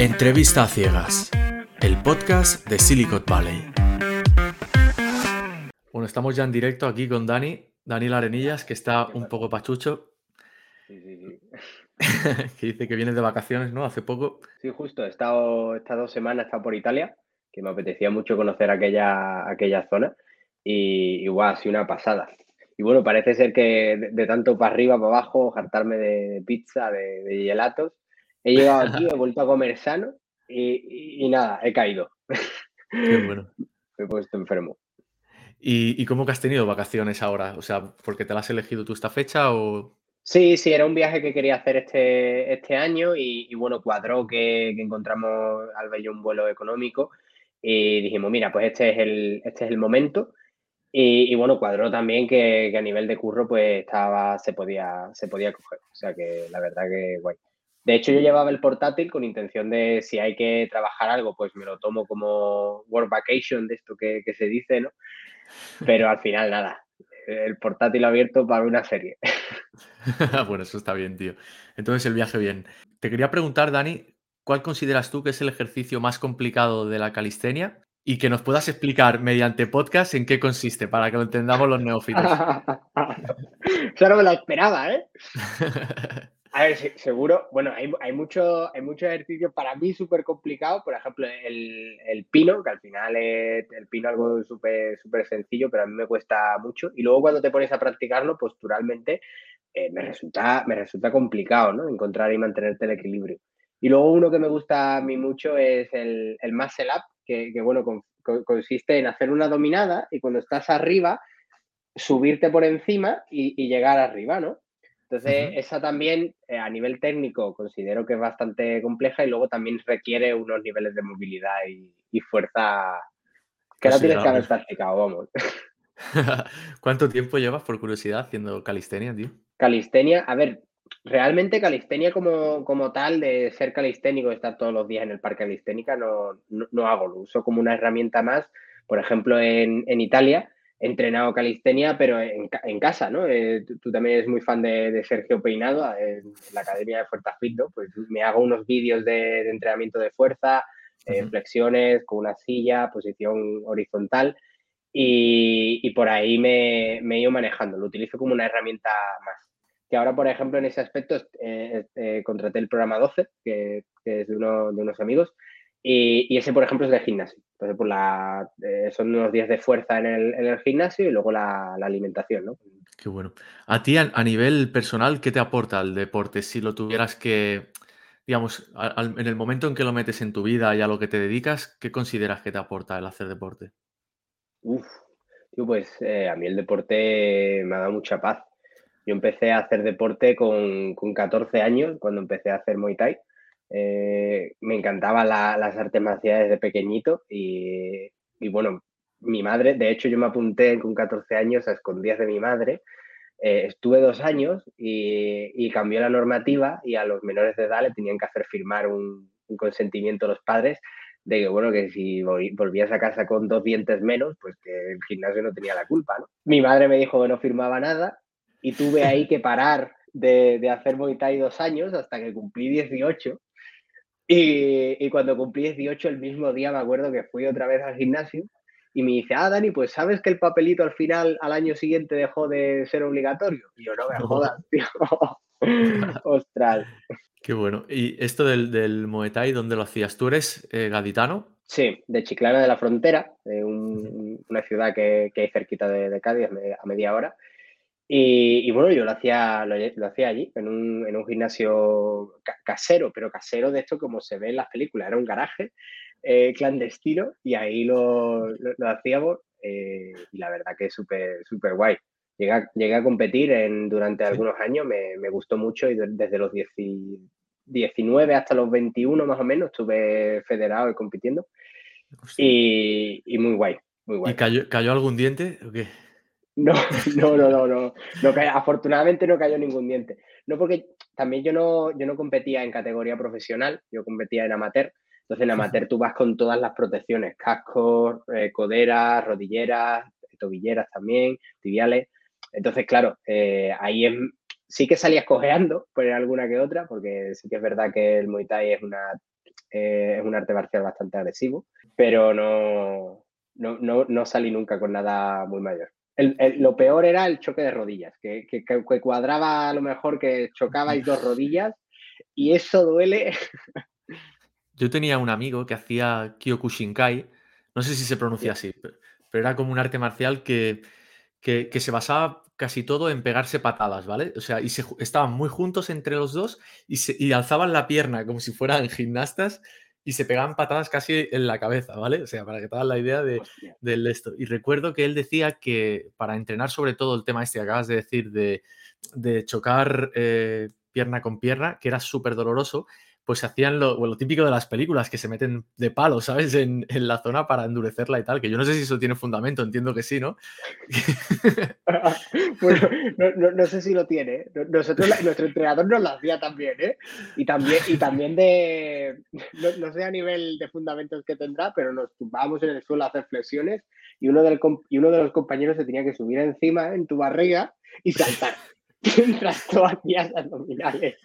Entrevista a ciegas, el podcast de Silicon Valley. Bueno, estamos ya en directo aquí con Dani, Daniel Arenillas, que está un poco pachucho. Sí, sí, sí. que dice que vienes de vacaciones, ¿no? Hace poco. Sí, justo. He estado estas dos semanas he estado por Italia, que me apetecía mucho conocer aquella, aquella zona. Y igual, ha sido una pasada. Y bueno, parece ser que de, de tanto para arriba, para abajo, hartarme de, de pizza, de, de gelatos, he llegado aquí, he vuelto a comer sano y, y- y nada, he caído. Qué bueno. Me he puesto enfermo. ¿Y, y cómo que has tenido vacaciones ahora? O sea, ¿porque te las has elegido tú esta fecha o...? Sí, sí, era un viaje que quería hacer este, este año y, bueno, cuadró que, que encontramos Alba y yo un vuelo económico y dijimos, mira, pues este es el, este es el momento. Y, y bueno, cuadró también que, que a nivel de curro pues estaba, se podía, se podía coger. O sea que la verdad que guay. De hecho, yo llevaba el portátil con intención de si hay que trabajar algo, pues me lo tomo como work vacation, de esto que, que se dice, ¿no? Pero al final nada, el portátil abierto para una serie. bueno, eso está bien, tío. Entonces el viaje bien. Te quería preguntar, Dani, ¿cuál consideras tú que es el ejercicio más complicado de la calistenia? Y que nos puedas explicar mediante podcast en qué consiste, para que lo entendamos los neófitos. Eso no me lo esperaba, ¿eh? A ver, se- seguro, bueno, hay, hay, mucho, hay muchos ejercicios para mí súper complicados, por ejemplo, el, el pino, que al final es el pino algo súper súper sencillo, pero a mí me cuesta mucho. Y luego cuando te pones a practicarlo, posturalmente, eh, me, resulta, me resulta complicado, ¿no? Encontrar y mantenerte el equilibrio. Y luego uno que me gusta a mí mucho es el, el muscle up, que, bueno, con- con- consiste en hacer una dominada y cuando estás arriba, subirte por encima y llegar arriba, ¿no? Entonces, esa también eh, a nivel técnico considero que es bastante compleja y luego también requiere unos niveles de movilidad y, y fuerza que no tienes que haber practicado, vamos. ¿Cuánto tiempo llevas, por curiosidad, haciendo calistenia, tío? Calistenia, a ver, realmente calistenia como, como tal, de ser calisténico, de estar todos los días en el parque calisténica, no, no, no hago, lo uso como una herramienta más. Por ejemplo, en, en Italia entrenado calistenia, pero en, en casa, ¿no? Eh, tú, tú también eres muy fan de, de Sergio Peinado, en, en la Academia de Fuerza Fit, ¿no? Pues me hago unos vídeos de, de entrenamiento de fuerza, eh, flexiones con una silla, posición horizontal. Y, y por ahí me, me he ido manejando, lo utilizo como una herramienta más. Que ahora, por ejemplo, en ese aspecto eh, eh, contraté el programa 12, que, que es de, uno, de, unos amigos, y, y, ese, por ejemplo, es de gimnasio. Entonces, por la, eh, son unos días de fuerza en el, en el gimnasio y luego la, la, alimentación, ¿no? Qué bueno. A ti, a, a, nivel personal, ¿qué te aporta el deporte? Si lo tuvieras que, digamos, al, en el momento en que lo metes en tu vida y a lo que te dedicas, ¿qué consideras que te aporta el hacer deporte? Uf, pues eh, a mí el deporte me ha dado mucha paz. Yo empecé a hacer deporte con, con 14 años, cuando empecé a hacer Muay Thai. Eh, me encantaban la, las artes marciales de pequeñito y, y, bueno, mi madre, de hecho yo me apunté con 14 años a escondidas de mi madre. Eh, estuve dos años y, cambió la normativa y a los menores de edad le tenían que hacer firmar un, consentimiento a los padres de que, bueno, que si volvías a casa con dos dientes menos, pues que el gimnasio no tenía la culpa. Mi madre me dijo que no firmaba nada y tuve ahí que parar de, de hacer Muay Thai dos años hasta que cumplí 18. Y, y, cuando cumplí 18, el mismo día me acuerdo que fui otra vez al gimnasio y me dice, ah, Dani, pues sabes que el papelito al final, al año siguiente, dejó de ser obligatorio. Y yo, no me jodas, tío. Ostras. Qué bueno. ¿Y esto del, del Muay Thai, dónde lo hacías? ¿Tú eres eh, gaditano? Sí, de Chiclana de la Frontera, de un, una ciudad que, que, hay cerquita de, de Cádiz, a media hora. Y, y, bueno, yo lo hacía, lo, lo hacía allí, en un, en un gimnasio ca casero, pero casero de esto como se ve en las películas. Era un garaje eh, clandestino y ahí lo, lo, lo hacíamos eh, y la verdad que es súper súper guay. Llegué a, llegué a competir en, durante sí. algunos años, me, me, gustó mucho y desde los 10, 19 hasta los 21 más o menos estuve federado y compitiendo. Y, y, muy guay, muy guay. ¿Y cayó, cayó algún diente o qué? No, no, no, no, no, no afortunadamente no cayó ningún diente. No porque también yo no, yo no competía en categoría profesional, yo competía en amateur. Entonces en amateur tú vas con todas las protecciones, cascos, eh, coderas, rodilleras, tobilleras también, tibiales. Entonces, claro, eh, ahí es, sí que salías cojeando por alguna que otra, porque sí que es verdad que el Muay Thai es, una, eh, es un arte marcial bastante agresivo, pero no, no, no, salí nunca con nada muy mayor. Lo peor era el choque de rodillas, que, cuadraba a lo mejor que chocabais dos rodillas y eso duele. Yo tenía un amigo que hacía Kyokushinkai, no sé si se pronuncia así, pero, era como un arte marcial que, que, se basaba casi todo en pegarse patadas, ¿vale? O sea, y estaban muy juntos entre los dos y alzaban la pierna como si fueran gimnastas y se pegaban patadas casi en la cabeza, ¿vale? O sea, para que te hagas la idea de, esto. Y recuerdo que él decía que para entrenar sobre todo el tema este que acabas de decir de, chocar eh, pierna con pierna, que era súper doloroso, pues hacían lo, típico de las películas, que se meten de palo, ¿sabes? En, la zona para endurecerla y tal, que yo no sé si eso tiene fundamento, entiendo que sí, ¿no? bueno, no, sé si lo tiene. ¿eh? Nosotros, nuestro entrenador nos lo hacía también, ¿eh? Y también, y también de, no, sé a nivel de fundamentos que tendrá, pero nos tumbábamos en el suelo a hacer flexiones y uno, del, y uno de los compañeros se tenía que subir encima en tu barriga y saltar mientras tú hacías abdominales.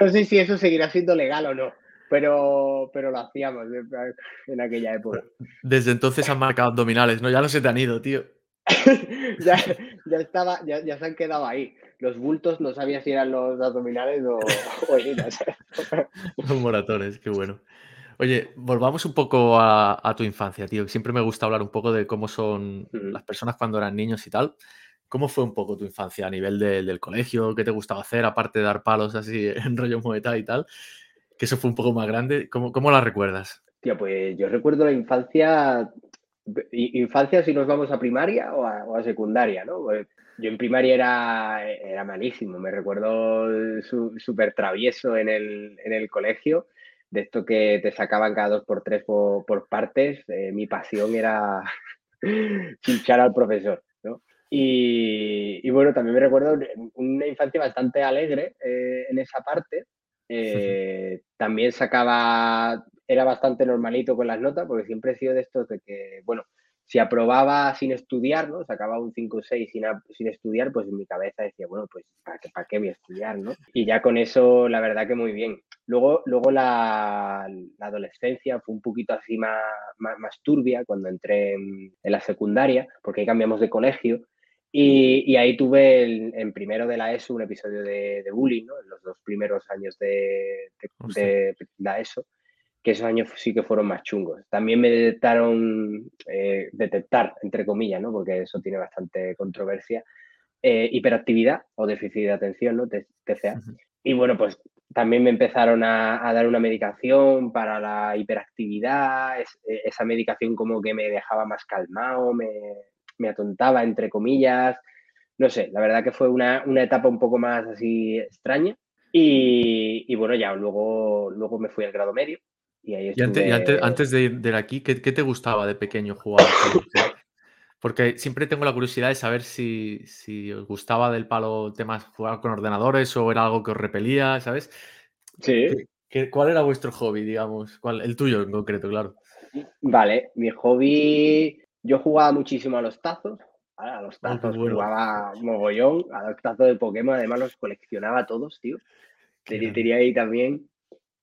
No sé si eso seguirá siendo legal o no, pero, pero lo hacíamos en aquella época. Desde entonces han marcado abdominales, ¿no? Ya no se te han ido, tío. ya, ya, estaba, ya, ya, se han quedado ahí. Los bultos no sabía si eran los abdominales o, Los moratones, qué bueno. Oye, volvamos un poco a, tu infancia, tío. Siempre me gusta hablar un poco de cómo son las personas cuando eran niños y tal. ¿Cómo fue un poco tu infancia a nivel del colegio? ¿Qué te gustaba hacer aparte de dar palos así en rollo moeta y tal? Que eso fue un poco más grande. ¿Cómo, cómo la recuerdas? Tío, pues yo recuerdo la infancia, infancia si nos vamos a primaria o a, secundaria, ¿no? Pues yo en primaria era, era malísimo, me recuerdo súper travieso en el, en el, colegio, de esto que te sacaban cada dos por tres por, partes, eh, mi pasión era hinchar al profesor. Y, bueno, también me recuerdo una infancia bastante alegre eh, en esa parte. Eh, también sacaba, era bastante normalito con las notas, porque siempre he sido de estos de que, bueno, si aprobaba sin estudiar, ¿no? Sacaba un 5 o 6 sin, sin, estudiar, pues en mi cabeza decía, bueno, pues ¿para qué, ¿para qué voy a estudiar, no? Y ya con eso, la verdad que muy bien. Luego, luego la, adolescencia fue un poquito así más, más, turbia cuando entré en, en, la secundaria, porque ahí cambiamos de colegio y, ahí tuve en primero de la ESO un episodio de, bullying, ¿no? En los dos primeros años de, la ESO, que esos años sí que fueron más chungos. También me detectaron, eh, detectar, entre comillas, ¿no? Porque eso tiene bastante controversia, eh, hiperactividad o déficit de atención, ¿no? TCA. Y bueno, pues también me empezaron a, a, dar una medicación para la hiperactividad, esa medicación como que me dejaba más calmado, me, me atontaba, entre comillas. No sé, la verdad que fue una, etapa un poco más así extraña. Y, bueno, ya luego, luego me fui al grado medio. Y, ahí antes, de ir aquí, ¿qué, te gustaba de pequeño jugar? Porque siempre tengo la curiosidad de saber si, os gustaba del palo temas jugar con ordenadores o era algo que os repelía, ¿sabes? Sí. ¿Cuál era vuestro hobby, digamos? ¿Cuál, el tuyo en concreto, claro. Vale, mi hobby yo jugaba muchísimo a los tazos, a los oh, tazos jugaba mogollón, a los tazos de Pokémon, además los coleccionaba todos, tío. Diría ahí también.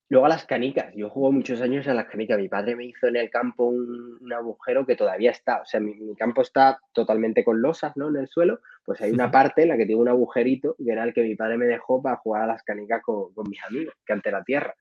Luego a las canicas, yo juego muchos años a las canicas. Mi padre me hizo en el campo un, agujero que todavía está, o sea, mi, campo está totalmente con losas, ¿no? En el suelo, pues hay una parte en la que tiene un agujerito que era el que mi padre me dejó para jugar a las canicas con, con mis amigos, que ante la tierra.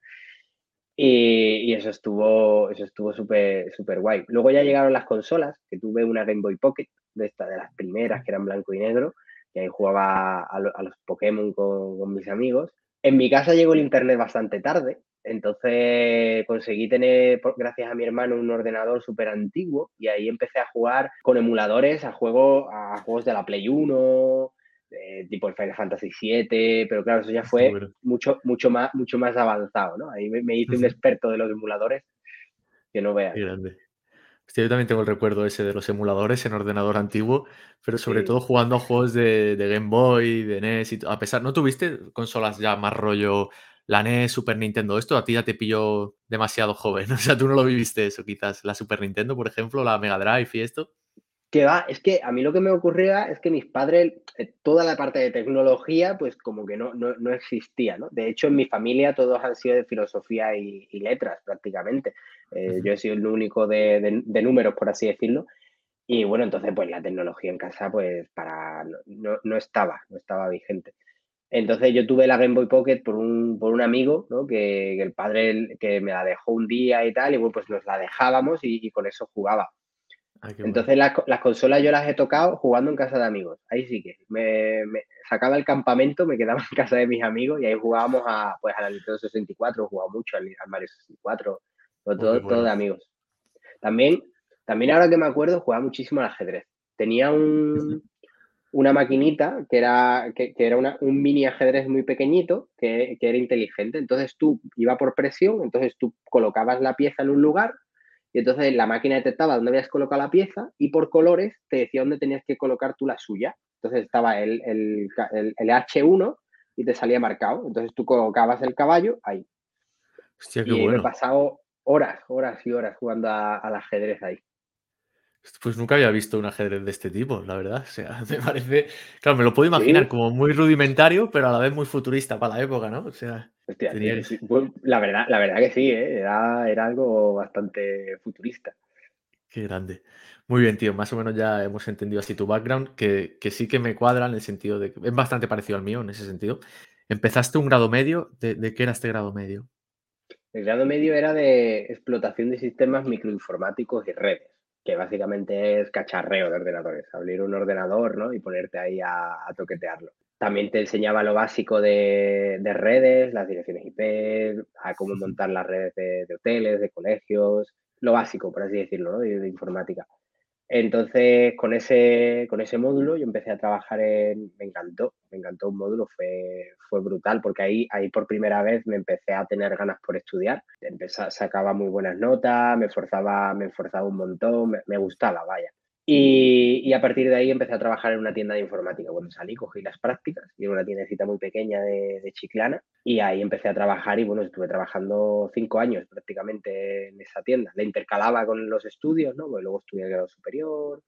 Y, eso estuvo eso estuvo súper super guay. Luego ya llegaron las consolas, que tuve una Game Boy Pocket, de esta, de las primeras, que eran blanco y negro, y ahí jugaba a, los Pokémon con, mis amigos. En mi casa llegó el internet bastante tarde, entonces conseguí tener, gracias a mi hermano, un ordenador súper antiguo y ahí empecé a jugar con emuladores a, juego, a juegos de la Play 1, eh, tipo el Final Fantasy VII, pero claro, eso ya fue mucho, mucho, más, mucho más avanzado, ¿no? Ahí me, hice un experto de los emuladores que no veas. grande. yo también tengo el recuerdo ese de los emuladores en ordenador antiguo, pero sobre todo jugando a juegos de, Game Boy, de NES y a pesar, ¿no tuviste consolas ya más rollo la NES, Super Nintendo? Esto a ti ya te pilló demasiado joven, o sea, tú no lo viviste eso quizás, la Super Nintendo, por ejemplo, la Mega Drive y esto. Que va, es que a mí lo que me ocurría es que mis padres, eh, toda la parte de tecnología, pues como que no, no, existía, ¿no? De hecho, en mi familia todos han sido de filosofía y, letras prácticamente. Eh, yo he sido el único de, números, por así decirlo. Y bueno, entonces pues la tecnología en casa pues para no, no, estaba, no estaba vigente. Entonces yo tuve la Game Boy Pocket por un, por un amigo, ¿no? que, el padre que me la dejó un día y tal, y bueno, pues nos la dejábamos y con eso jugaba. Ah, Entonces las, consolas yo las he tocado jugando en casa de amigos. Ahí sí que me, sacaba el campamento, me quedaba en casa de mis amigos y ahí jugábamos a, pues, a la Nintendo 64, jugaba mucho al, Mario 64, todo, todo, de amigos. También, también ahora que me acuerdo, jugaba muchísimo al ajedrez. Tenía un, una maquinita que era, que, era un mini ajedrez muy pequeñito que, que era inteligente. Entonces tú iba por presión, entonces tú colocabas la pieza en un lugar y entonces la máquina detectaba dónde habías colocado la pieza y por colores te decía dónde tenías que colocar tú la suya. Entonces estaba el, el, H1 y te salía marcado. Entonces tú colocabas el caballo ahí. Hostia, qué y me he pasado horas, horas y horas jugando al ajedrez ahí. Pues nunca había visto un ajedrez de este tipo, la verdad. O sea, me parece. Claro, me lo puedo imaginar como muy rudimentario, pero a la vez muy futurista para la época, ¿no? O sea. la, verdad, la verdad que sí, ¿eh? era, era algo bastante futurista. Qué grande. Muy bien, tío. Más o menos ya hemos entendido así tu background, que, sí que me cuadra en el sentido de que es bastante parecido al mío en ese sentido. Empezaste un grado medio. ¿De, de qué era este grado medio? El grado medio era de explotación de sistemas microinformáticos y redes que básicamente es cacharreo de ordenadores, abrir un ordenador ¿no? y ponerte ahí a, toquetearlo. También te enseñaba lo básico de, redes, las direcciones IP, a cómo montar las redes de, de, hoteles, de colegios, lo básico, por así decirlo, ¿no? de informática. Entonces, con ese, con ese módulo yo empecé a trabajar en, me encantó, me encantó un módulo, fue, fue brutal, porque ahí, ahí por primera vez me empecé a tener ganas por estudiar, empecé, sacaba muy buenas notas, me esforzaba, me esforzaba un montón, me gustaba, vaya. Y, a partir de ahí empecé a trabajar en una tienda de informática. Cuando salí, cogí las prácticas y en una tiendecita muy pequeña de, Chiclana y ahí empecé a trabajar y bueno, estuve trabajando cinco años prácticamente en esa tienda. La intercalaba con los estudios, ¿no? Pues luego estudié el grado superior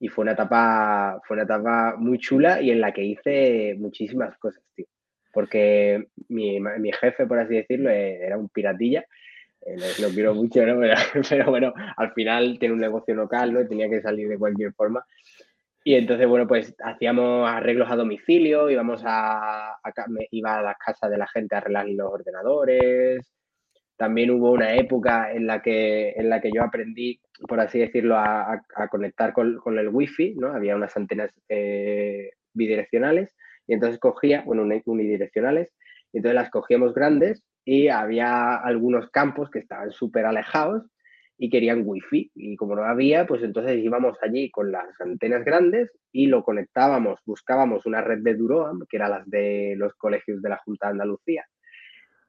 y fue una etapa, fue una etapa muy chula y en la que hice muchísimas cosas, tío. Porque mi, mi jefe, por así decirlo, era un piratilla lo, quiero mucho, ¿no? Pero, bueno, al final tiene un negocio local, ¿no? Tenía que salir de cualquier forma. Y entonces, bueno, pues hacíamos arreglos a domicilio, íbamos a, iba a las casas de la gente a arreglar los ordenadores. También hubo una época en la que, en la que yo aprendí, por así decirlo, a, conectar con, con, el wifi, ¿no? Había unas antenas eh, bidireccionales y entonces cogía, bueno, unidireccionales, y entonces las cogíamos grandes y había algunos campos que estaban súper alejados y querían wifi y como no había, pues entonces íbamos allí con las antenas grandes y lo conectábamos, buscábamos una red de Duroam, que era las de los colegios de la Junta de Andalucía.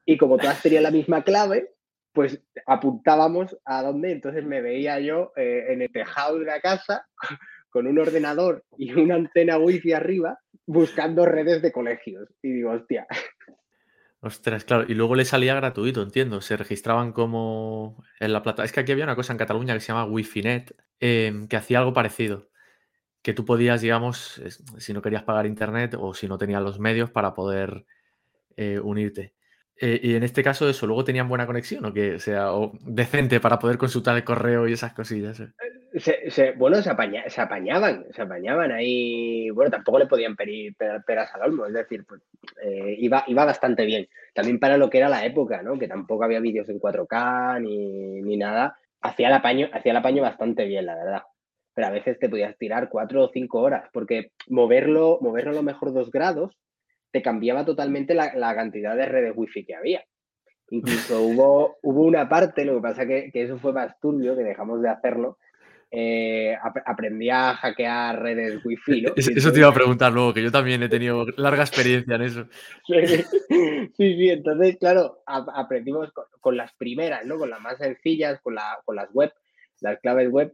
Y como todas tenían la misma clave, pues apuntábamos a dónde, entonces me veía yo eh, en el tejado de la casa con un ordenador y una antena wifi arriba buscando redes de colegios. Y digo, hostia, Ostras, claro. Y luego le salía gratuito, entiendo. Se registraban como en la plata. Es que aquí había una cosa en Cataluña que se llama Wifinet, em, que hacía algo parecido. Que tú podías, digamos, si no querías pagar internet o si no tenías los medios para poder eh, unirte. Eh, y en este caso, eso, luego tenían buena conexión o que sea o decente para poder consultar el correo y esas cosillas. ¿Eh? bueno, se, apañaban, se apañaban ahí. Bueno, tampoco le podían pedir peras al olmo, es decir, pues, eh, iba, iba bastante bien. También para lo que era la época, ¿no? Que tampoco había vídeos en 4K ni, nada. Hacía el, apaño, hacía el apaño bastante bien, la verdad. Pero a veces te podías tirar cuatro o cinco horas, porque moverlo, moverlo a lo mejor dos grados te cambiaba totalmente la, cantidad de redes wifi que había. Incluso hubo, hubo una parte, lo que pasa que, que eso fue más turbio, que dejamos de hacerlo, eh, aprendí a hackear redes wifi. Eso te iba a preguntar luego, que yo también he tenido larga experiencia en eso. Sí, sí, entonces, claro, aprendimos con, las primeras, ¿no? Con las más sencillas, con, la, con las web, las claves web.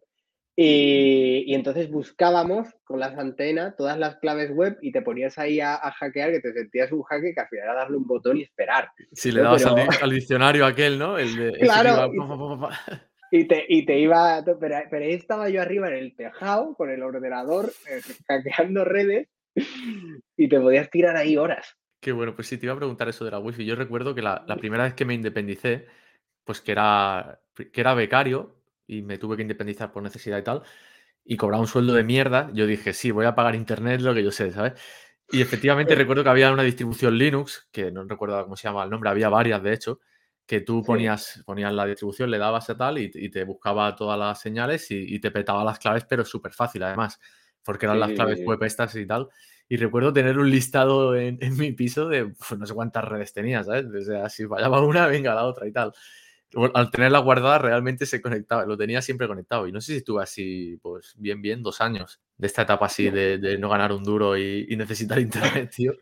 Y, entonces buscábamos con las antenas todas las claves web y te ponías ahí a, hackear, que te sentías un hacker que al final era darle un botón y esperar. Si le dabas al, diccionario aquel, ¿no? El claro. Y te, y te iba, pero, pero, ahí estaba yo arriba en el tejado con el ordenador, eh, hackeando redes y te podías tirar ahí horas. Qué bueno, pues sí, te iba a preguntar eso de la wifi. Yo recuerdo que la, la primera vez que me independicé, pues que era, que era becario y me tuve que independizar por necesidad y tal, y cobraba un sueldo de mierda, yo dije, sí, voy a pagar internet, lo que yo sé, ¿sabes? Y efectivamente recuerdo que había una distribución Linux, que no recuerdo cómo se llama el nombre, había varias de hecho, que tú ponías, ponías la distribución, le dabas a tal y, te buscaba todas las señales y, te petaba las claves, pero súper fácil además, porque eran las claves web estas y tal. Y recuerdo tener un listado en, mi piso de pues, no sé cuántas redes tenía, ¿sabes? O sea, si fallaba una, venga la otra y tal al tenerla guardada realmente se conectaba, lo tenía siempre conectado. Y no sé si estuve así, pues bien, bien, dos años de esta etapa así de, no ganar un duro y, necesitar internet, tío.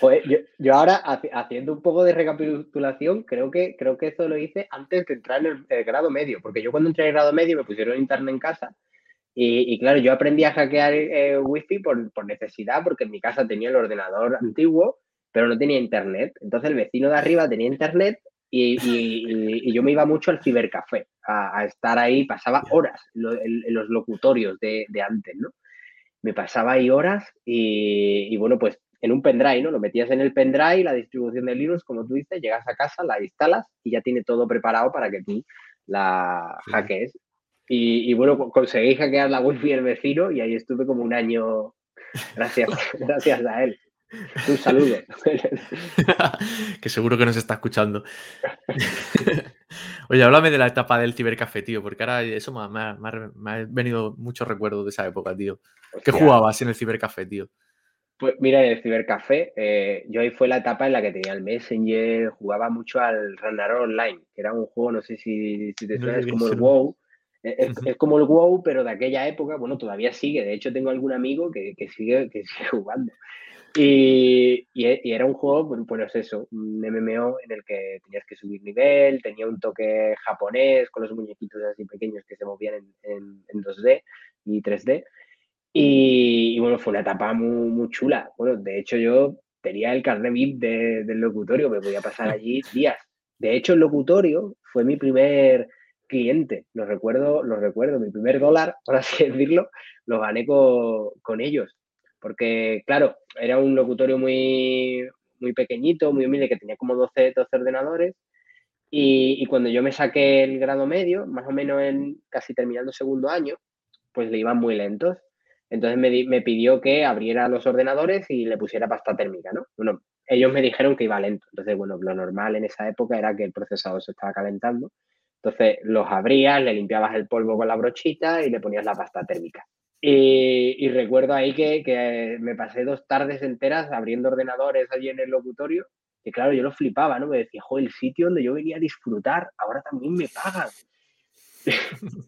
Pues yo, ahora, haciendo un poco de recapitulación, creo que, creo que eso lo hice antes de entrar en el, grado medio, porque yo cuando entré en el grado medio me pusieron internet en casa. Y, claro, yo aprendí a hackear eh, wifi por, por necesidad, porque en mi casa tenía el ordenador antiguo, pero no tenía internet. Entonces el vecino de arriba tenía internet y, yo me iba mucho al cibercafé, a, estar ahí, pasaba horas en, los locutorios de, antes, ¿no? Me pasaba ahí horas y, bueno, pues en un pendrive, ¿no? Lo metías en el pendrive, la distribución de Linux, como tú dices, llegas a casa, la instalas y ya tiene todo preparado para que tú la hackees. Y, bueno, conseguí hackear la wifi del vecino y ahí estuve como un año gracias, gracias a él. Un saludo. que seguro que nos está escuchando. Oye, háblame de la etapa del cibercafé, tío, porque ahora eso me ha, venido muchos recuerdos de esa época, tío. ¿Qué jugabas en el cibercafé, tío? Pues mira, en el cibercafé, eh, yo ahí fue la etapa en la que tenía el Messenger, jugaba mucho al Ragnarok Online, que era un juego, no sé si, te suena, es como el WoW. Es, como el WoW, pero de aquella época, bueno, todavía sigue. De hecho, tengo algún amigo que, sigue, que sigue jugando. Y, y, era un juego, pues, pues eso, un MMO en el que tenías que subir nivel, tenía un toque japonés con los muñequitos así pequeños que se movían en, en, 2D y 3D. Y, bueno, fue una etapa muy, muy chula. Bueno, de hecho yo tenía el carnet VIP del locutorio, me podía pasar allí días. De hecho, el locutorio fue mi primer cliente, lo recuerdo, lo recuerdo, mi primer dólar, por así decirlo, lo gané con, con ellos porque, claro, era un locutorio muy, muy pequeñito, muy humilde, que tenía como 12, 12 ordenadores. Y, cuando yo me saqué el grado medio, más o menos en casi terminando segundo año, pues le iban muy lentos. Entonces me, me, pidió que abriera los ordenadores y le pusiera pasta térmica, ¿no? Bueno, ellos me dijeron que iba lento. Entonces, bueno, lo normal en esa época era que el procesador se estaba calentando. Entonces los abrías, le limpiabas el polvo con la brochita y le ponías la pasta térmica. Y, recuerdo ahí que, me pasé dos tardes enteras abriendo ordenadores allí en el locutorio, que claro, yo lo flipaba, ¿no? Me decía, jo, el sitio donde yo venía a disfrutar, ahora también me pagan.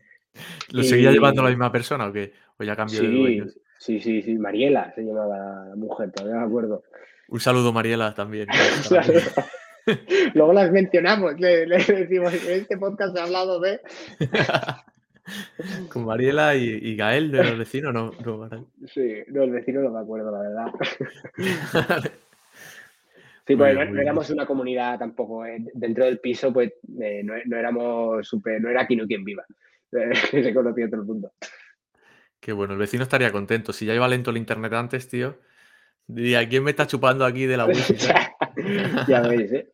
¿Lo seguía llevando la misma persona o qué? ¿O ya cambió de dueños? Sí, sí, sí, Mariela se llamaba la mujer, todavía me acuerdo. Un saludo, Mariela, también. Luego las mencionamos, le, le decimos, este podcast ha hablado de... Con Mariela y, Gael de los vecinos, no, Sí, no, el vecino no me acuerdo, la verdad. sí, pues no, éramos una comunidad tampoco. Eh, dentro del piso, pues eh, no, éramos super, no era aquí no quien viva. se conocía todo el mundo. Qué bueno, el vecino estaría contento. Si ya iba lento el internet antes, tío, diría, ¿quién me está chupando aquí de la wifi? ya veis, ¿eh?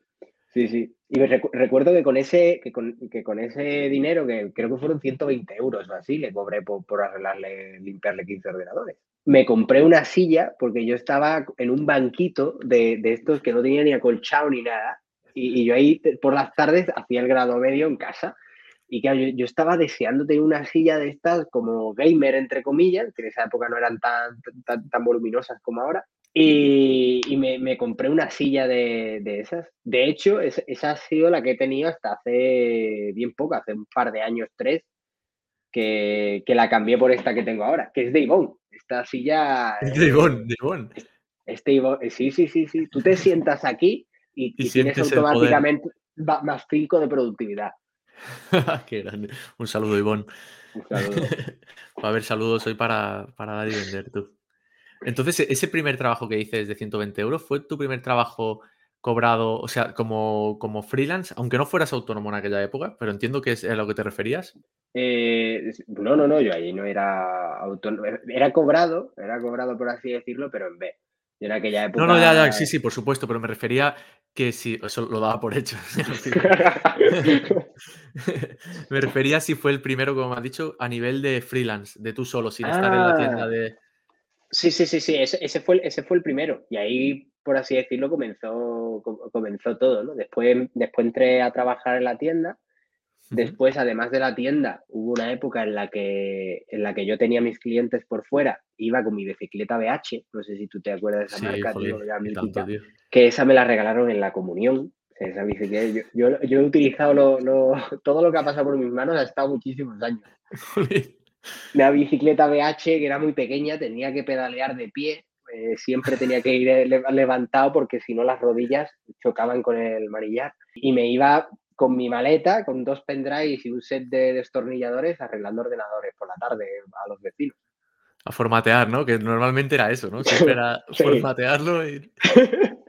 Sí, sí. Y recuerdo que con ese, que con, que con, ese dinero, que creo que fueron 120 euros o así, le cobré por, por, arreglarle, limpiarle 15 ordenadores. Me compré una silla porque yo estaba en un banquito de, de estos que no tenía ni acolchado ni nada. Y, y, yo ahí por las tardes hacía el grado medio en casa. Y claro, yo, yo, estaba deseando tener una silla de estas como gamer, entre comillas, que en esa época no eran tan, tan, tan voluminosas como ahora. Y, me, compré una silla de, esas. De hecho, esa ha sido la que he tenido hasta hace bien poco, hace un par de años, tres, que, la cambié por esta que tengo ahora, que es de Ivonne. Esta silla. Es de Ivonne, de Ivonne. Este eh, sí, sí, sí, sí. Tú te sientas aquí y, tienes automáticamente más 5 de productividad. Qué grande. Un saludo, Ivonne. Un saludo. a ver, saludos hoy para, para dar y vender tú. Entonces, ese primer trabajo que dices de 120 euros, ¿fue tu primer trabajo cobrado, o sea, como, como freelance, aunque no fueras autónomo en aquella época, pero entiendo que es a lo que te referías. Eh, no, no, no, yo allí no era autónomo, era cobrado, era cobrado por así decirlo, pero en B. Yo en aquella época... No, no, ya, ya, sí, sí, por supuesto, pero me refería que si, eso lo daba por hecho. me refería si fue el primero, como me has dicho, a nivel de freelance, de tú solo, sin estar en la tienda Ah, de... Sí, sí, sí, sí, ese, ese fue, el- ese fue el primero. Y ahí, por así decirlo, comenzó, co- comenzó todo, ¿no? Después, después entré a trabajar en la tienda. Después, además de la tienda, hubo una época en la que, en la que yo tenía mis clientes por fuera, iba con mi bicicleta BH, no sé si tú te acuerdas de esa Sí, marca, jolín, tío, y tanto, mítica, tío. que esa me la regalaron en la comunión. Esa bicicleta, yo, yo, yo he utilizado lo- lo- todo lo que ha pasado por mis manos, ha estado muchísimos años. Una bicicleta BH que era muy pequeña, tenía que pedalear de pie, eh, siempre tenía que ir eh, le- levantado porque si no las rodillas chocaban con el manillar. Y me iba con mi maleta, con dos pendrives y un set de destornilladores arreglando ordenadores por la tarde a los vecinos. A formatear, ¿no? Que normalmente era eso, ¿no? Siempre era Sí. formatearlo y...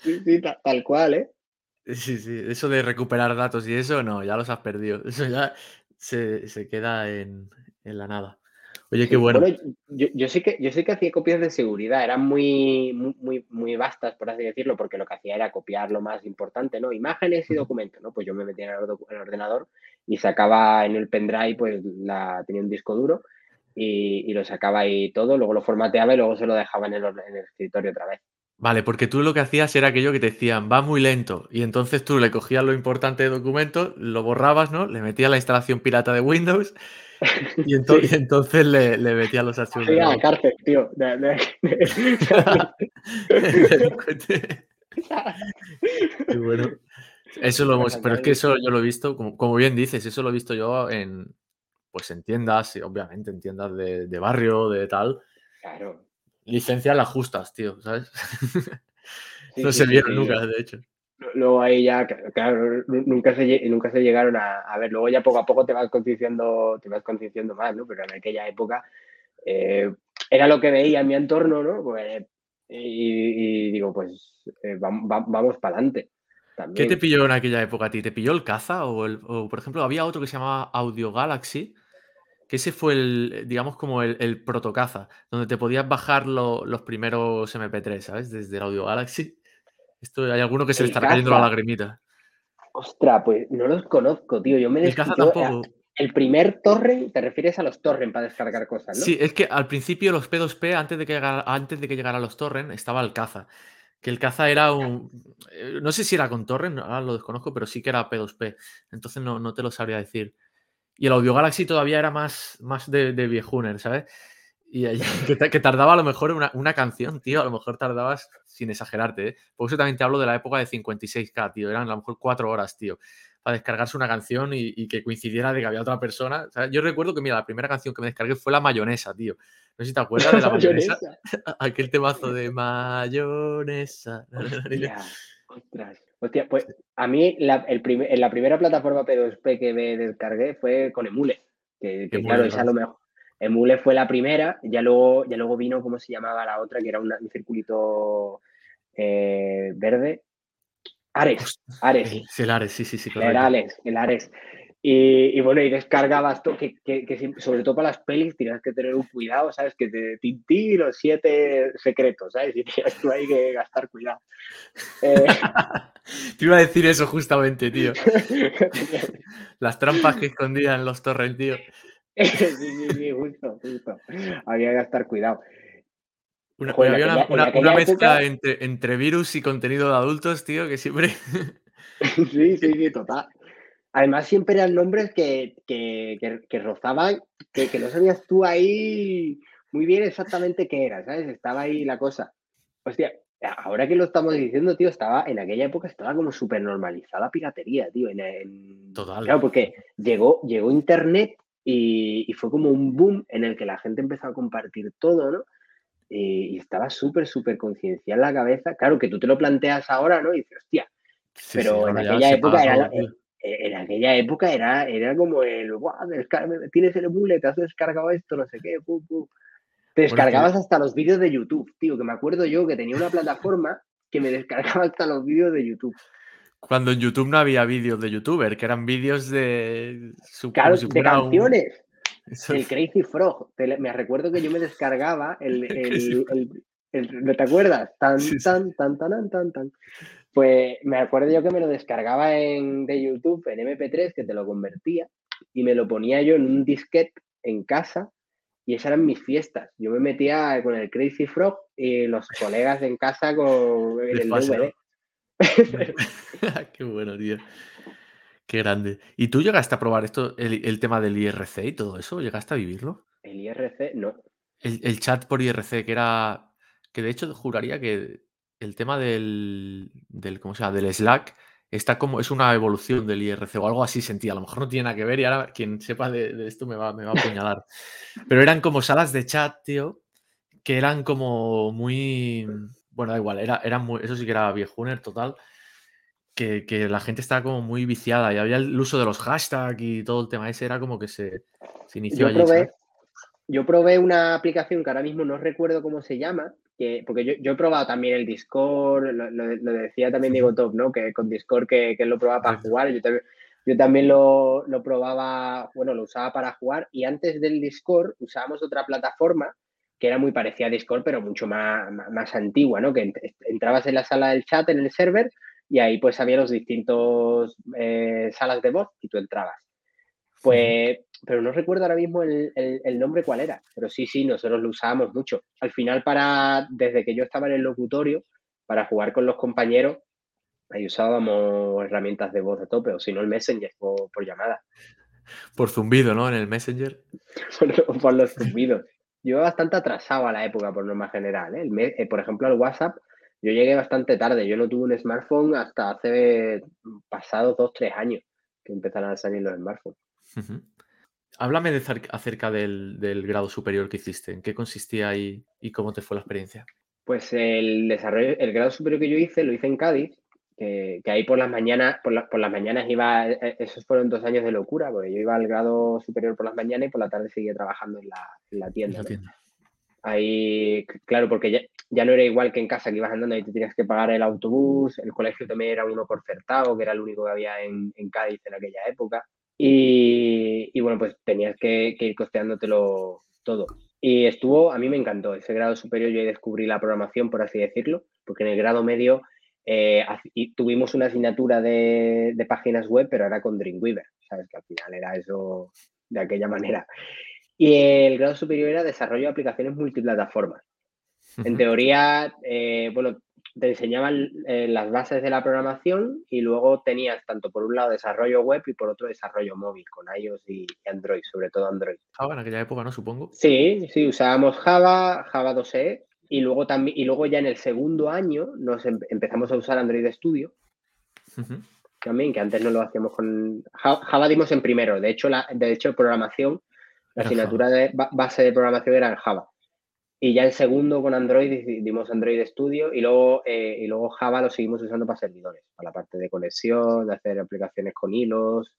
Sí, sí, ta- tal cual, ¿eh? Sí, sí, eso de recuperar datos y eso, no, ya los has perdido. Eso ya se, se queda en, en la nada. Oye, qué Sí, bueno. yo, yo sí que, yo sí que hacía copias de seguridad, eran muy, muy, muy, vastas, por así decirlo, porque lo que hacía era copiar lo más importante, ¿no? Imágenes y documentos, ¿no? Pues yo me metía en el, ordenador y sacaba en el pendrive, pues la, tenía un disco duro y, y lo sacaba ahí todo, luego lo formateaba y luego se lo dejaba en el, en el escritorio otra vez. Vale, porque tú lo que hacías era aquello que te decían, va muy lento, y entonces tú le cogías lo importante de documento, lo borrabas, ¿no? Le metías la instalación pirata de Windows y, ento- Sí. y entonces le, le metías los archivos Sí, a la cárcel, tío. De- bueno. Eso lo hemos, pero es que eso yo lo he visto, como, como bien dices, eso lo he visto yo en, pues en tiendas, obviamente en tiendas de barrio, de tal. Claro. Licencias las justas, tío, ¿sabes? Sí, no sí, se vieron sí. nunca, de hecho. Luego ahí ya, claro, nu- nunca se, nunca se llegaron a, a ver. Luego ya poco a poco te vas concienciando, te vas concienciando más, ¿no? Pero en aquella época eh, era lo que veía en mi entorno, ¿no? Pues, y, y digo, pues eh, vam- va- vamos para adelante. ¿Qué te pilló en aquella época a ti? ¿Te pilló el caza? O, el, o, por ejemplo, había otro que se llamaba Audio Galaxy, que ese fue el, digamos, como el, el protocaza, donde te podías bajar lo- los primeros MP3, ¿sabes? Desde el Audio Galaxy. Esto hay alguno que se le El estará cayendo la lagrimita. Ostras, pues no los conozco, tío. Yo me El caza tampoco. El primer torrent, te refieres a los torrent para descargar cosas, ¿no? Sí, es que al principio los P2P, antes de que llegara, antes de que llegara los torrent, estaba el caza. Que el caza era un. eh, No sé si era con torrent, ahora lo desconozco, pero sí que era P2P. Entonces no, no te lo sabría decir. Y el Audio Galaxy todavía era más, más de, de viejuner, ¿sabes? Y que, que tardaba a lo mejor una, una canción, tío. A lo mejor tardabas, sin exagerarte, ¿eh? Por eso también te hablo de la época de 56K, tío. Eran a lo mejor cuatro horas, tío. Para descargarse una canción y, y que coincidiera de que había otra persona. Yo recuerdo que, mira, la primera canción que me descargué fue La Mayonesa, tío. No sé si te acuerdas de La Mayonesa. Aquel temazo de Mayonesa. Ostras. Hostia, pues a mí la, el primer- en la primera plataforma P2P que me descargué fue con Emule. Que, claro, esa a lo mejor. Emule fue la primera, ya luego, ya luego vino, ¿cómo se llamaba la otra? Que era un circulito eh, verde. Ares, Ares. El, el Ares, sí, sí, sí, El correcto. Ares, el Ares. Y, y bueno, y descargabas todo, que, que- sobre todo para las pelis tienes que tener un cuidado, ¿sabes? Que te Tintín los siete secretos, ¿sabes? Y tienes tú ahí que gastar cuidado. Eh, Te iba a decir eso justamente, tío. Las trampas que escondían los torrent, tío. sí, sí, sí, justo, justo. Había que gastar cuidado. Una, Joder, había una, mezcla época- entre, entre virus y contenido de adultos, tío, que siempre. Sí, sí, sí, total. Además, siempre eran nombres que, que, que, que rozaban, que, que no sabías tú ahí muy bien exactamente qué era, ¿sabes? Estaba ahí la cosa. Hostia, ahora que lo estamos diciendo, tío, estaba en aquella época estaba como súper normalizada piratería, tío. En, en- Total. Claro, porque llegó, llegó Internet y, y fue como un boom en el que la gente empezó a compartir todo, ¿no? Y, y estaba súper, súper conciencial en la cabeza. Claro, que tú te lo planteas ahora, ¿no? Y dices, hostia, Sí, pero sí, en aquella época era en aquella época era, era como el, descarga- tienes el te has descargado esto, no sé qué, pum, pum. Te descargabas hasta los vídeos de YouTube, tío, que me acuerdo yo que tenía una plataforma que me descargaba hasta los vídeos de YouTube. Cuando en YouTube no había vídeos de youtuber, que eran vídeos de... Claro, de canciones. El Crazy Frog. Me recuerdo que yo me descargaba el, ¿No te acuerdas? Tan, tan, tan, tan, tan, tan. Pues me acuerdo yo que me lo descargaba en, de YouTube en MP3, que te lo convertía, y me lo ponía yo en un disquete en casa, y esas eran mis fiestas. Yo me metía con el Crazy Frog y los colegas en casa con el DVD. Qué bueno, tío. Qué grande. ¿Y tú llegaste a probar esto, el, tema del IRC y todo eso? ¿Llegaste a vivirlo? El IRC, no. El, chat por IRC, que era. Que de hecho juraría que el tema del. del ¿Cómo se llama? Del Slack está como. Es una evolución del IRC o algo así sentía. A lo mejor no tiene nada que ver y ahora quien sepa de, esto me va, me va a apuñalar. Pero eran como salas de chat, tío, que eran como muy. Bueno, da igual, era, eran muy, eso sí que era viejuner total que, la gente estaba como muy viciada y había el uso de los hashtags y todo el tema ese era como que se, inició yo Probé, yo probé una aplicación que ahora mismo no recuerdo cómo se llama, que, porque yo, he probado también el Discord, lo, decía también Diego Top, ¿no? Que con Discord que, que, lo probaba para jugar, yo también, yo también lo, probaba, bueno, lo usaba para jugar y antes del Discord usábamos otra plataforma que era muy parecida a Discord, pero mucho más, más antigua, ¿no? Que entrabas en la sala del chat, en el server, y ahí pues había los distintos eh, salas de voz y tú entrabas. Pues, pero no recuerdo ahora mismo el, nombre cuál era, pero sí, sí, nosotros lo usábamos mucho. Al final, para, desde que yo estaba en el locutorio, para jugar con los compañeros, ahí usábamos herramientas de voz de tope, o si no el Messenger por, llamada. Por zumbido, ¿no? En el Messenger. por, los zumbidos. Yo bastante atrasado a la época, por norma general. ¿eh? Eh, por ejemplo, el WhatsApp yo llegué bastante tarde, yo no tuve un smartphone hasta hace pasados dos, tres años que empezaron a salir los smartphones. Háblame de acerca del, grado superior que hiciste, ¿en qué consistía y, y cómo te fue la experiencia? Pues el desarrollo, el grado superior que yo hice, lo hice en Cádiz, que, ahí por las mañanas, por, por, las mañanas iba, e, e, esos fueron dos años de locura, porque yo iba al grado superior por las mañanas y por la tarde seguía trabajando en la, tienda. Ahí, claro, porque ya, no era igual que en casa que ibas andando y te tenías que pagar el autobús, el colegio también era uno concertado, que era el único que había en, Cádiz en aquella época. Y, bueno, pues tenías que, ir costeándotelo todo. Y estuvo, a mí me encantó, ese grado superior yo descubrí la programación, por así decirlo, porque en el grado medio eh, tuvimos una asignatura de, de, páginas web, pero era con Dreamweaver, ¿sabes? Que al final era eso de aquella manera. Y el grado superior era desarrollo de aplicaciones multiplataformas. En teoría, eh, bueno, te enseñaban eh, las bases de la programación y luego tenías tanto por un lado desarrollo web y por otro desarrollo móvil con iOS y Android, sobre todo Android. Java en aquella época, ¿no? Supongo. Sí, sí, usábamos Java, Java 2E y luego también y luego ya en el segundo año nos empezamos a usar Android Studio. También, que antes no lo hacíamos con Java, dimos en primero. De hecho, la, de hecho, programación la asignatura de base de programación era en Java. Y ya en segundo con Android dimos Android Studio y luego, eh, y luego Java lo seguimos usando para servidores, para la parte de conexión, de hacer aplicaciones con hilos.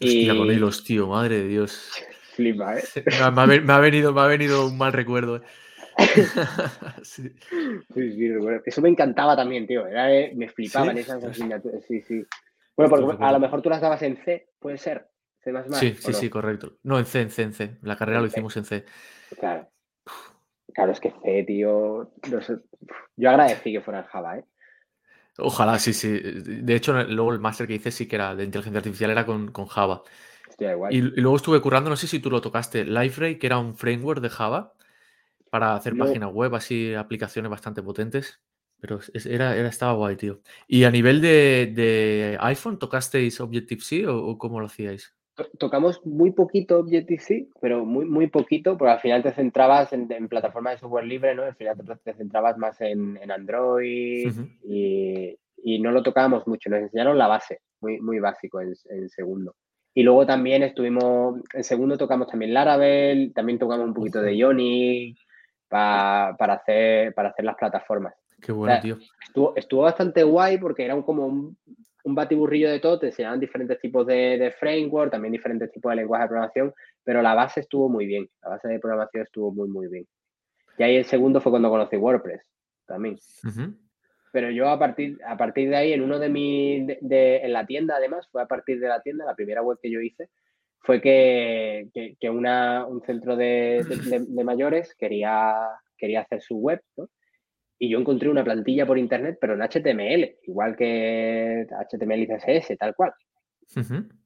y... con hilos, tío, madre de Dios. Flipa, ¿eh? Me ha, venido, me ha venido un mal recuerdo. sí. Sí, Eso me encantaba también, tío. me flipaban esas asignaturas. Sí, sí. Bueno, porque a lo mejor tú las dabas en C, puede ser. Sí, sí, sí, correcto. No, en C, en C, en C. La carrera lo hicimos en C. Claro. Claro, es que C, tío. Yo agradecí que fuera en Java, ¿eh? Ojalá, sí, sí. De hecho, luego el máster que hice sí que era de inteligencia artificial, era con, Java. Y, luego estuve currando, no sé si tú lo tocaste, LiveRay, que era un framework de Java para hacer páginas web, así aplicaciones bastante potentes. Pero era, era, estaba guay, tío. ¿Y a nivel de, iPhone tocasteis Objective-C o, cómo lo hacíais? Tocamos muy poquito Objective-C, pero muy, muy poquito, porque al final te centrabas en, plataformas de software libre, ¿no? Al final te, centrabas más en, Android y, no lo tocábamos mucho. Nos enseñaron la base, muy, muy básico en, segundo. Y luego también estuvimos, en segundo tocamos también Laravel, también tocamos un poquito de Ionic para, hacer, para hacer las plataformas. Qué bueno, tío. Estuvo, estuvo bastante guay porque era como un, un batiburrillo de todo, te enseñaban diferentes tipos de, framework, también diferentes tipos de lenguaje de programación, pero la base estuvo muy bien, la base de programación estuvo muy, muy bien. Y ahí el segundo fue cuando conocí WordPress. también. Pero yo a partir, a partir de ahí, en uno de mis, de, en la tienda además, fue a partir de la tienda, la primera web que yo hice, fue que, que, una, un centro de, de, mayores quería, quería hacer su web, ¿no? Y yo encontré una plantilla por internet, pero en HTML, igual que HTML y CSS, tal cual.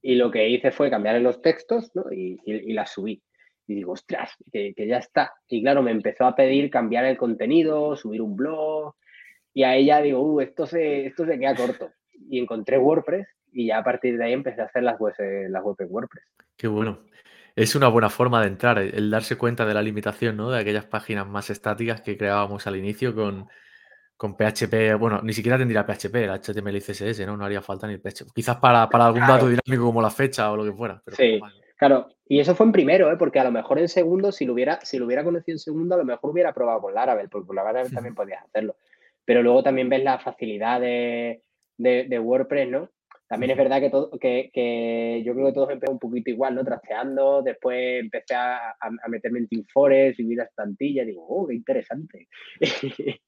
Y lo que hice fue cambiar los textos ¿no? y, y, las subí. Y digo, ostras, que, que, ya está. Y claro, me empezó a pedir cambiar el contenido, subir un blog. Y a ella digo, uh, esto se, esto se queda corto. Y encontré WordPress y ya a partir de ahí empecé a hacer las webs, las webs en WordPress. Qué bueno. Es una buena forma de entrar, el darse cuenta de la limitación, ¿no? De aquellas páginas más estáticas que creábamos al inicio con, con PHP. Bueno, ni siquiera tendría PHP, el HTML y CSS, ¿no? No haría falta ni el PHP. Quizás para, algún dato dinámico como la fecha o lo que fuera. sí, claro. Y eso fue en primero, ¿eh? Porque a lo mejor en segundo, si lo hubiera, si lo hubiera conocido en segundo, a lo mejor hubiera probado con Laravel, porque con Laravel también podías hacerlo. Pero luego también ves la facilidad de, de WordPress, ¿no? También es verdad que, todo, que, yo creo que todos empezó un poquito igual, ¿no? Trasteando, después empecé a, meterme en Team Forest vi las plantillas, digo, oh, qué interesante.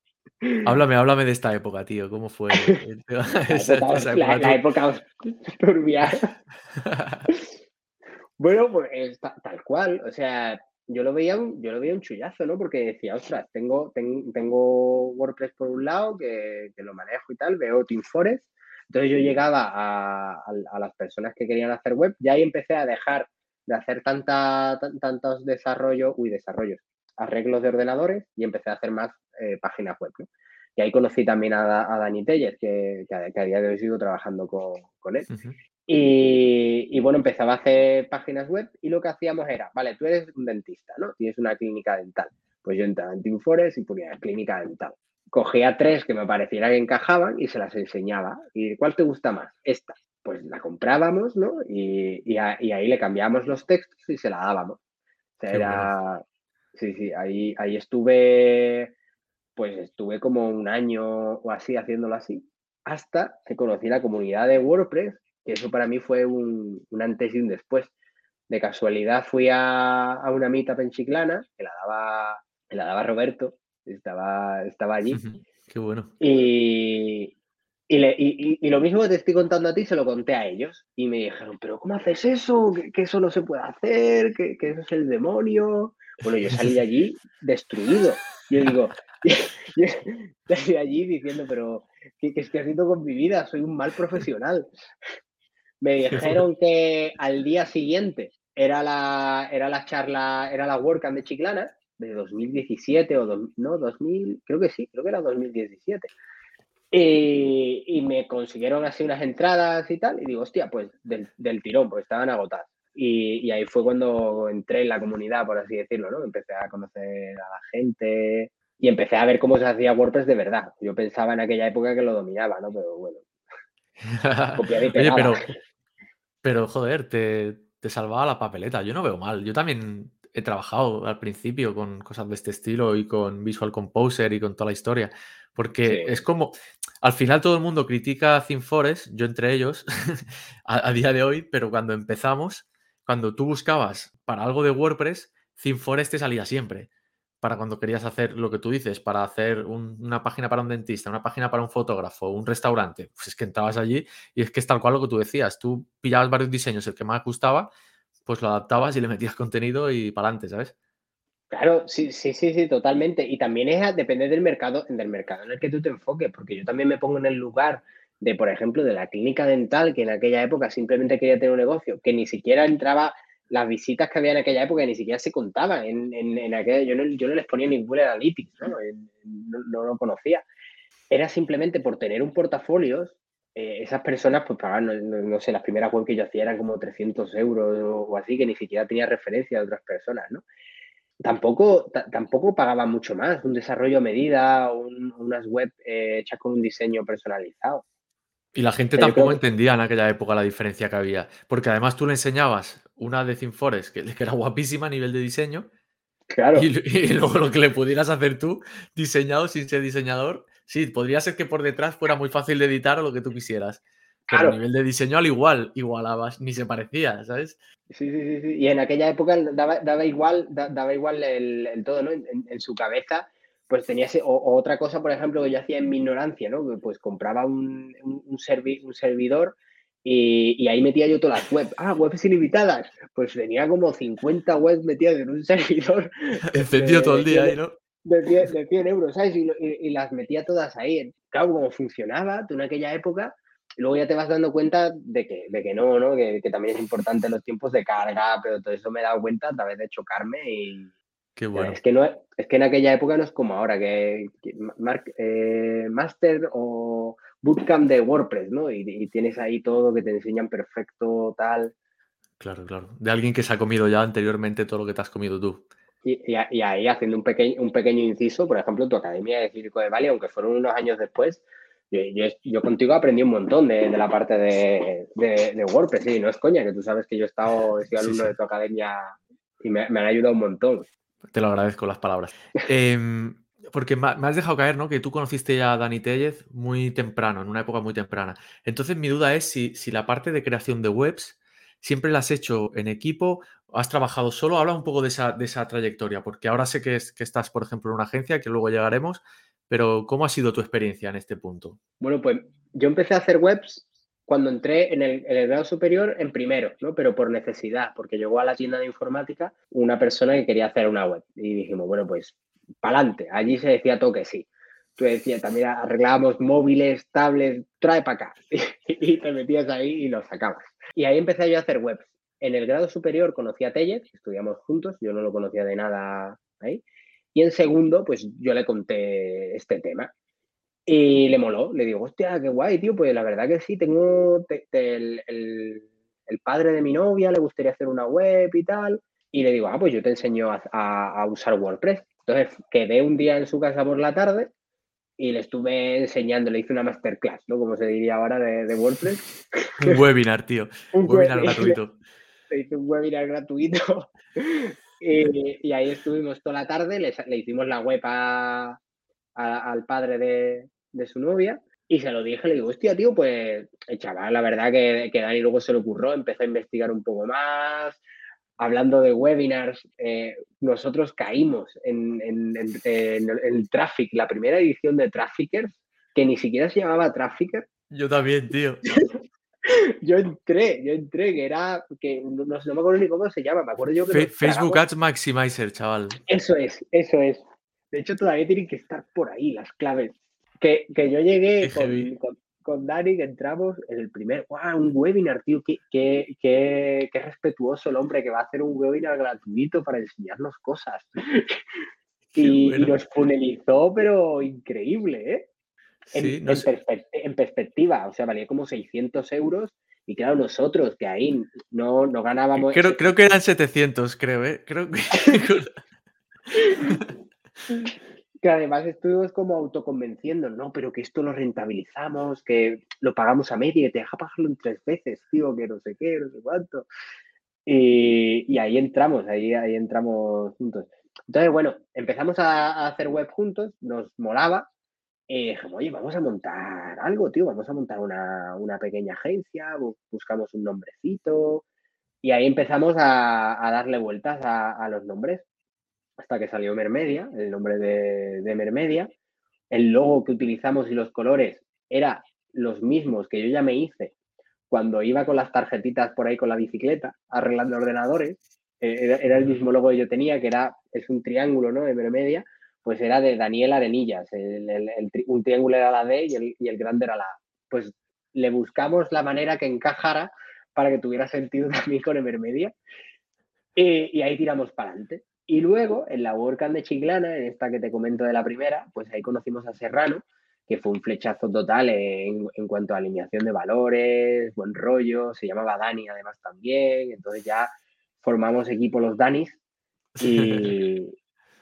Háblame, háblame de esta época, tío, ¿cómo fue? la, época, turbia. bueno, pues tal cual, o sea, yo lo veía un, yo lo veía un chullazo, ¿no? Porque decía, ostras, tengo, tengo WordPress por un lado, que, que, lo manejo y tal, veo Team Forest, entonces yo llegaba a, las personas que querían hacer web y ahí empecé a dejar de hacer tanta, tantos desarrollos, uy, desarrollos, arreglos de ordenadores y empecé a hacer más eh, páginas web. Y ahí conocí también a, Dani Teller, que, a, día de hoy sigo trabajando con, él. y, y, bueno, empezaba a hacer páginas web y lo que hacíamos era, vale, tú eres un dentista, ¿no? Tienes una clínica dental. Pues yo entraba en Team Forest y ponía clínica dental cogía tres que me pareciera que encajaban y se las enseñaba. ¿Y cuál te gusta más? Esta. Pues la comprábamos, ¿no? Y, ahí le cambiábamos los textos y se la dábamos. O sea, era... Sí, sí, ahí, ahí estuve, pues estuve como un año o así haciéndolo así, hasta que conocí la comunidad de WordPress, que eso para mí fue un, antes y un después. De casualidad fui a, a una meetup en Chiclana, que la daba, que la daba Roberto, estaba, estaba allí. Qué bueno. Y, y, lo mismo que te estoy contando a ti, se lo conté a ellos. Y me dijeron, pero ¿cómo haces eso? Que, eso no se puede hacer, que, eso es el demonio. Bueno, yo salí de allí destruido. Yo digo, yo salí de allí diciendo, pero ¿qué, estoy haciendo con mi vida? Soy un mal profesional. Me dijeron que al día siguiente era la, era la charla, era la WordCamp de Chiclana de 2017 o no, 2000, creo que sí, creo que era 2017. y me consiguieron así unas entradas y tal, y digo, hostia, pues del, tirón, pues estaban agotadas. Y, ahí fue cuando entré en la comunidad, por así decirlo, ¿no? Empecé a conocer a la gente y empecé a ver cómo se hacía WordPress de verdad. Yo pensaba en aquella época que lo dominaba, ¿no? Pero bueno. Oye, pero, pero joder, te, te salvaba la papeleta. Yo no veo mal. Yo también he trabajado al principio con cosas de este estilo y con Visual Composer y con toda la historia. Porque es como, al final todo el mundo critica a ThemeForest, yo entre ellos, a, día de hoy, pero cuando empezamos, cuando tú buscabas para algo de WordPress, ThemeForest te salía siempre. Para cuando querías hacer lo que tú dices, para hacer una página para un dentista, una página para un fotógrafo, un restaurante, pues es que entrabas allí y es que es tal cual lo que tú decías. Tú pillabas varios diseños, el que más gustaba, pues lo adaptabas y le metías contenido y para adelante, ¿sabes? Claro, sí, sí, sí, sí, totalmente. Y también es depende del mercado, del mercado en el que tú te enfoques, porque yo también me pongo en el lugar de, por ejemplo, de la clínica dental, que en aquella época simplemente quería tener un negocio, que ni siquiera entraba, las visitas que había en aquella época ni siquiera se contaban. En, aquella, yo, no, les ponía ningún Analytics, ¿no? No, no lo conocía. Era simplemente por tener un portafolio eh, esas personas pues pagaban, no, sé, las primeras web que yo hacía eran como 300 euros o, así, que ni siquiera tenía referencia de otras personas, ¿no? Tampoco, tampoco pagaban mucho más, un desarrollo a medida, unas web eh, hechas con un diseño personalizado. Y la gente tampoco entendía en aquella época la diferencia que había, porque además tú le enseñabas una de ThemeForest que, que era guapísima a nivel de diseño, Claro. Y, y, luego lo que le pudieras hacer tú, diseñado sin ser diseñador, Sí, podría ser que por detrás fuera muy fácil de editar o lo que tú quisieras. Pero a nivel de diseño al igual, igualabas, ni se parecía, ¿sabes? Sí, sí, sí. Y en aquella época daba, igual, daba igual el, todo, ¿no? En, su cabeza, pues tenía ese, o, otra cosa, por ejemplo, que yo hacía en mi ignorancia, ¿no? Pues compraba un, un, un servidor y, ahí metía yo todas las webs. Ah, webs ilimitadas. Pues tenía como 50 webs metidas en un servidor. Encendido todo el día ahí, ¿no? De 100, euros, ¿sabes? Y, las metía todas ahí. Claro, como funcionaba tú en aquella época, luego ya te vas dando cuenta de que, de que no, ¿no? Que, también es importante los tiempos de carga, pero todo eso me he dado cuenta a través de chocarme y... Qué bueno. Es que, no, es que en aquella época no es como ahora, que, eh, Master o bootcamp de WordPress, ¿no? Y, tienes ahí todo que te enseñan perfecto, tal. Claro, claro. De alguien que se ha comido ya anteriormente todo lo que te has comido tú. Y, ahí haciendo un pequeño, un pequeño inciso, por ejemplo, tu academia de Circo de Valle, aunque fueron unos años después, yo, contigo aprendí un montón de, la parte de, WordPress, sí, no es coña, que tú sabes que yo he estado, he sido alumno de tu academia y me, han ayudado un montón. Te lo agradezco las palabras. Em, porque me has dejado caer, ¿no? Que tú conociste ya a Dani Tellez muy temprano, en una época muy temprana. Entonces, mi duda es si, si la parte de creación de webs siempre la has hecho en equipo, has trabajado solo. Habla un poco de esa, de esa trayectoria, porque ahora sé que, es, que estás, por ejemplo, en una agencia, que luego llegaremos, pero ¿cómo ha sido tu experiencia en este punto? Bueno, pues yo empecé a hacer webs cuando entré en el, en el, grado superior en primero, ¿no? Pero por necesidad, porque llegó a la tienda de informática una persona que quería hacer una web. Y dijimos, bueno, pues para adelante. Allí se decía todo que sí. Tú decías, también arreglábamos móviles, tablets, trae para acá. y te metías ahí y lo sacabas. Y ahí empecé yo a hacer webs. En el grado superior conocí a Tellez, estudiamos juntos, yo no lo conocía de nada ahí. Y en segundo, pues yo le conté este tema. Y le moló, le digo, hostia, qué guay, tío, pues la verdad que sí, tengo el, el, padre de mi novia, le gustaría hacer una web y tal. Y le digo, ah, pues yo te enseño a, a usar WordPress. Entonces quedé un día en su casa por la tarde y le estuve enseñando, le hice una masterclass, ¿no? Como se diría ahora de, WordPress. Un webinar, tío. un webinar gratuito. Le hice un webinar gratuito. y, ahí estuvimos toda la tarde, le, hicimos la web al padre de, su novia y se lo dije, le digo, hostia, tío, pues el chaval, la verdad que, que Dani luego se le ocurrió, empezó a investigar un poco más, hablando de webinars, eh, nosotros caímos en, el Traffic, la primera edición de Traffickers, que ni siquiera se llamaba Trafficker. Yo también, tío. yo entré, yo entré, que era, que no, me acuerdo ni cómo se llama, me acuerdo yo que... Facebook Ads Maximizer, chaval. Eso es, eso es. De hecho, todavía tienen que estar por ahí las claves. Que, yo llegué con, con Dani que entramos en el primer, ¡wow! Un webinar, tío, qué, qué, qué, qué, respetuoso el hombre que va a hacer un webinar gratuito para enseñarnos cosas. y, nos funelizó, pero increíble, ¿eh? En, en, perspectiva, o sea, valía como 600 euros y claro, nosotros que ahí no, no ganábamos... Creo, creo que eran 700, creo, ¿eh? Creo que... que además estuvimos como autoconvenciendo, no, pero que esto lo rentabilizamos, que lo pagamos a media y te deja pagarlo en tres veces, tío, que no sé qué, no sé cuánto. Y, ahí entramos, ahí, ahí entramos juntos. Entonces, bueno, empezamos a, hacer web juntos, nos molaba, y dijimos, oye, vamos a montar algo, tío, vamos a montar una, pequeña agencia, buscamos un nombrecito, y ahí empezamos a, darle vueltas a los nombres hasta que salió Mermedia, el nombre de, Mermedia. El logo que utilizamos y los colores eran los mismos que yo ya me hice cuando iba con las tarjetitas por ahí con la bicicleta arreglando ordenadores. Eh, era, el mismo logo que yo tenía, que era, es un triángulo, ¿no? De Mermedia, pues era de Daniel Arenillas. un triángulo era la D y el, grande era la A. Pues le buscamos la manera que encajara para que tuviera sentido también con Emermedia. y ahí tiramos para adelante. Y luego, en la WordCamp de Chiclana, en esta que te comento de la primera, pues ahí conocimos a Serrano, que fue un flechazo total en, cuanto a alineación de valores, buen rollo, se llamaba Dani además también, entonces ya formamos equipo los Danis y,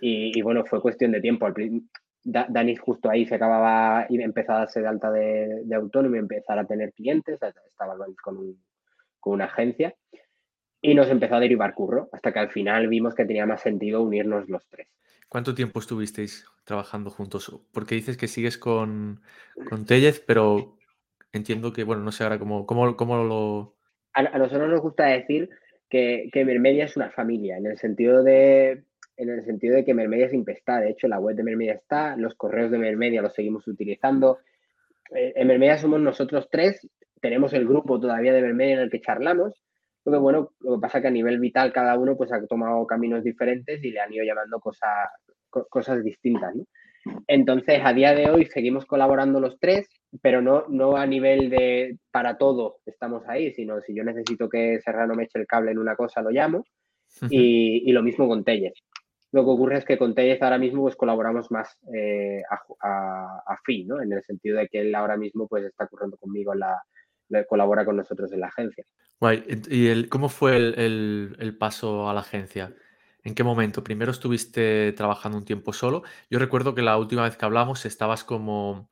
y, bueno, fue cuestión de tiempo. Dani justo ahí se acababa y empezó a darse de alta de, autónomo y empezar a tener clientes, estaba con, con una agencia y nos empezó a derivar curro, hasta que al final vimos que tenía más sentido unirnos los tres. ¿Cuánto tiempo estuvisteis trabajando juntos? Porque dices que sigues con, con Tellez, pero entiendo que, bueno, no sé ahora cómo, cómo, cómo lo... A, nosotros nos gusta decir que, que Mermedia es una familia, en el sentido de en el sentido de que Mermedia siempre está. De hecho, la web de Mermedia está, los correos de Mermedia los seguimos utilizando. Eh, en Mermedia somos nosotros tres, tenemos el grupo todavía de Mermedia en el que charlamos. Lo que, bueno, lo que pasa es que a nivel vital cada uno pues, ha tomado caminos diferentes y le han ido llamando cosas, cosas distintas. Entonces, a día de hoy seguimos colaborando los tres, pero no, no a nivel de para todo estamos ahí, sino si yo necesito que Serrano me eche el cable en una cosa, lo llamo. y, lo mismo con Tellez. Lo que ocurre es que con Tellez ahora mismo pues colaboramos más eh, a, fin, ¿no? En el sentido de que él ahora mismo pues está currando conmigo, la, colabora con nosotros en la agencia. Guay. ¿Y el, cómo fue el, paso a la agencia? ¿En qué momento? Primero estuviste trabajando un tiempo solo. Yo recuerdo que la última vez que hablamos estabas como,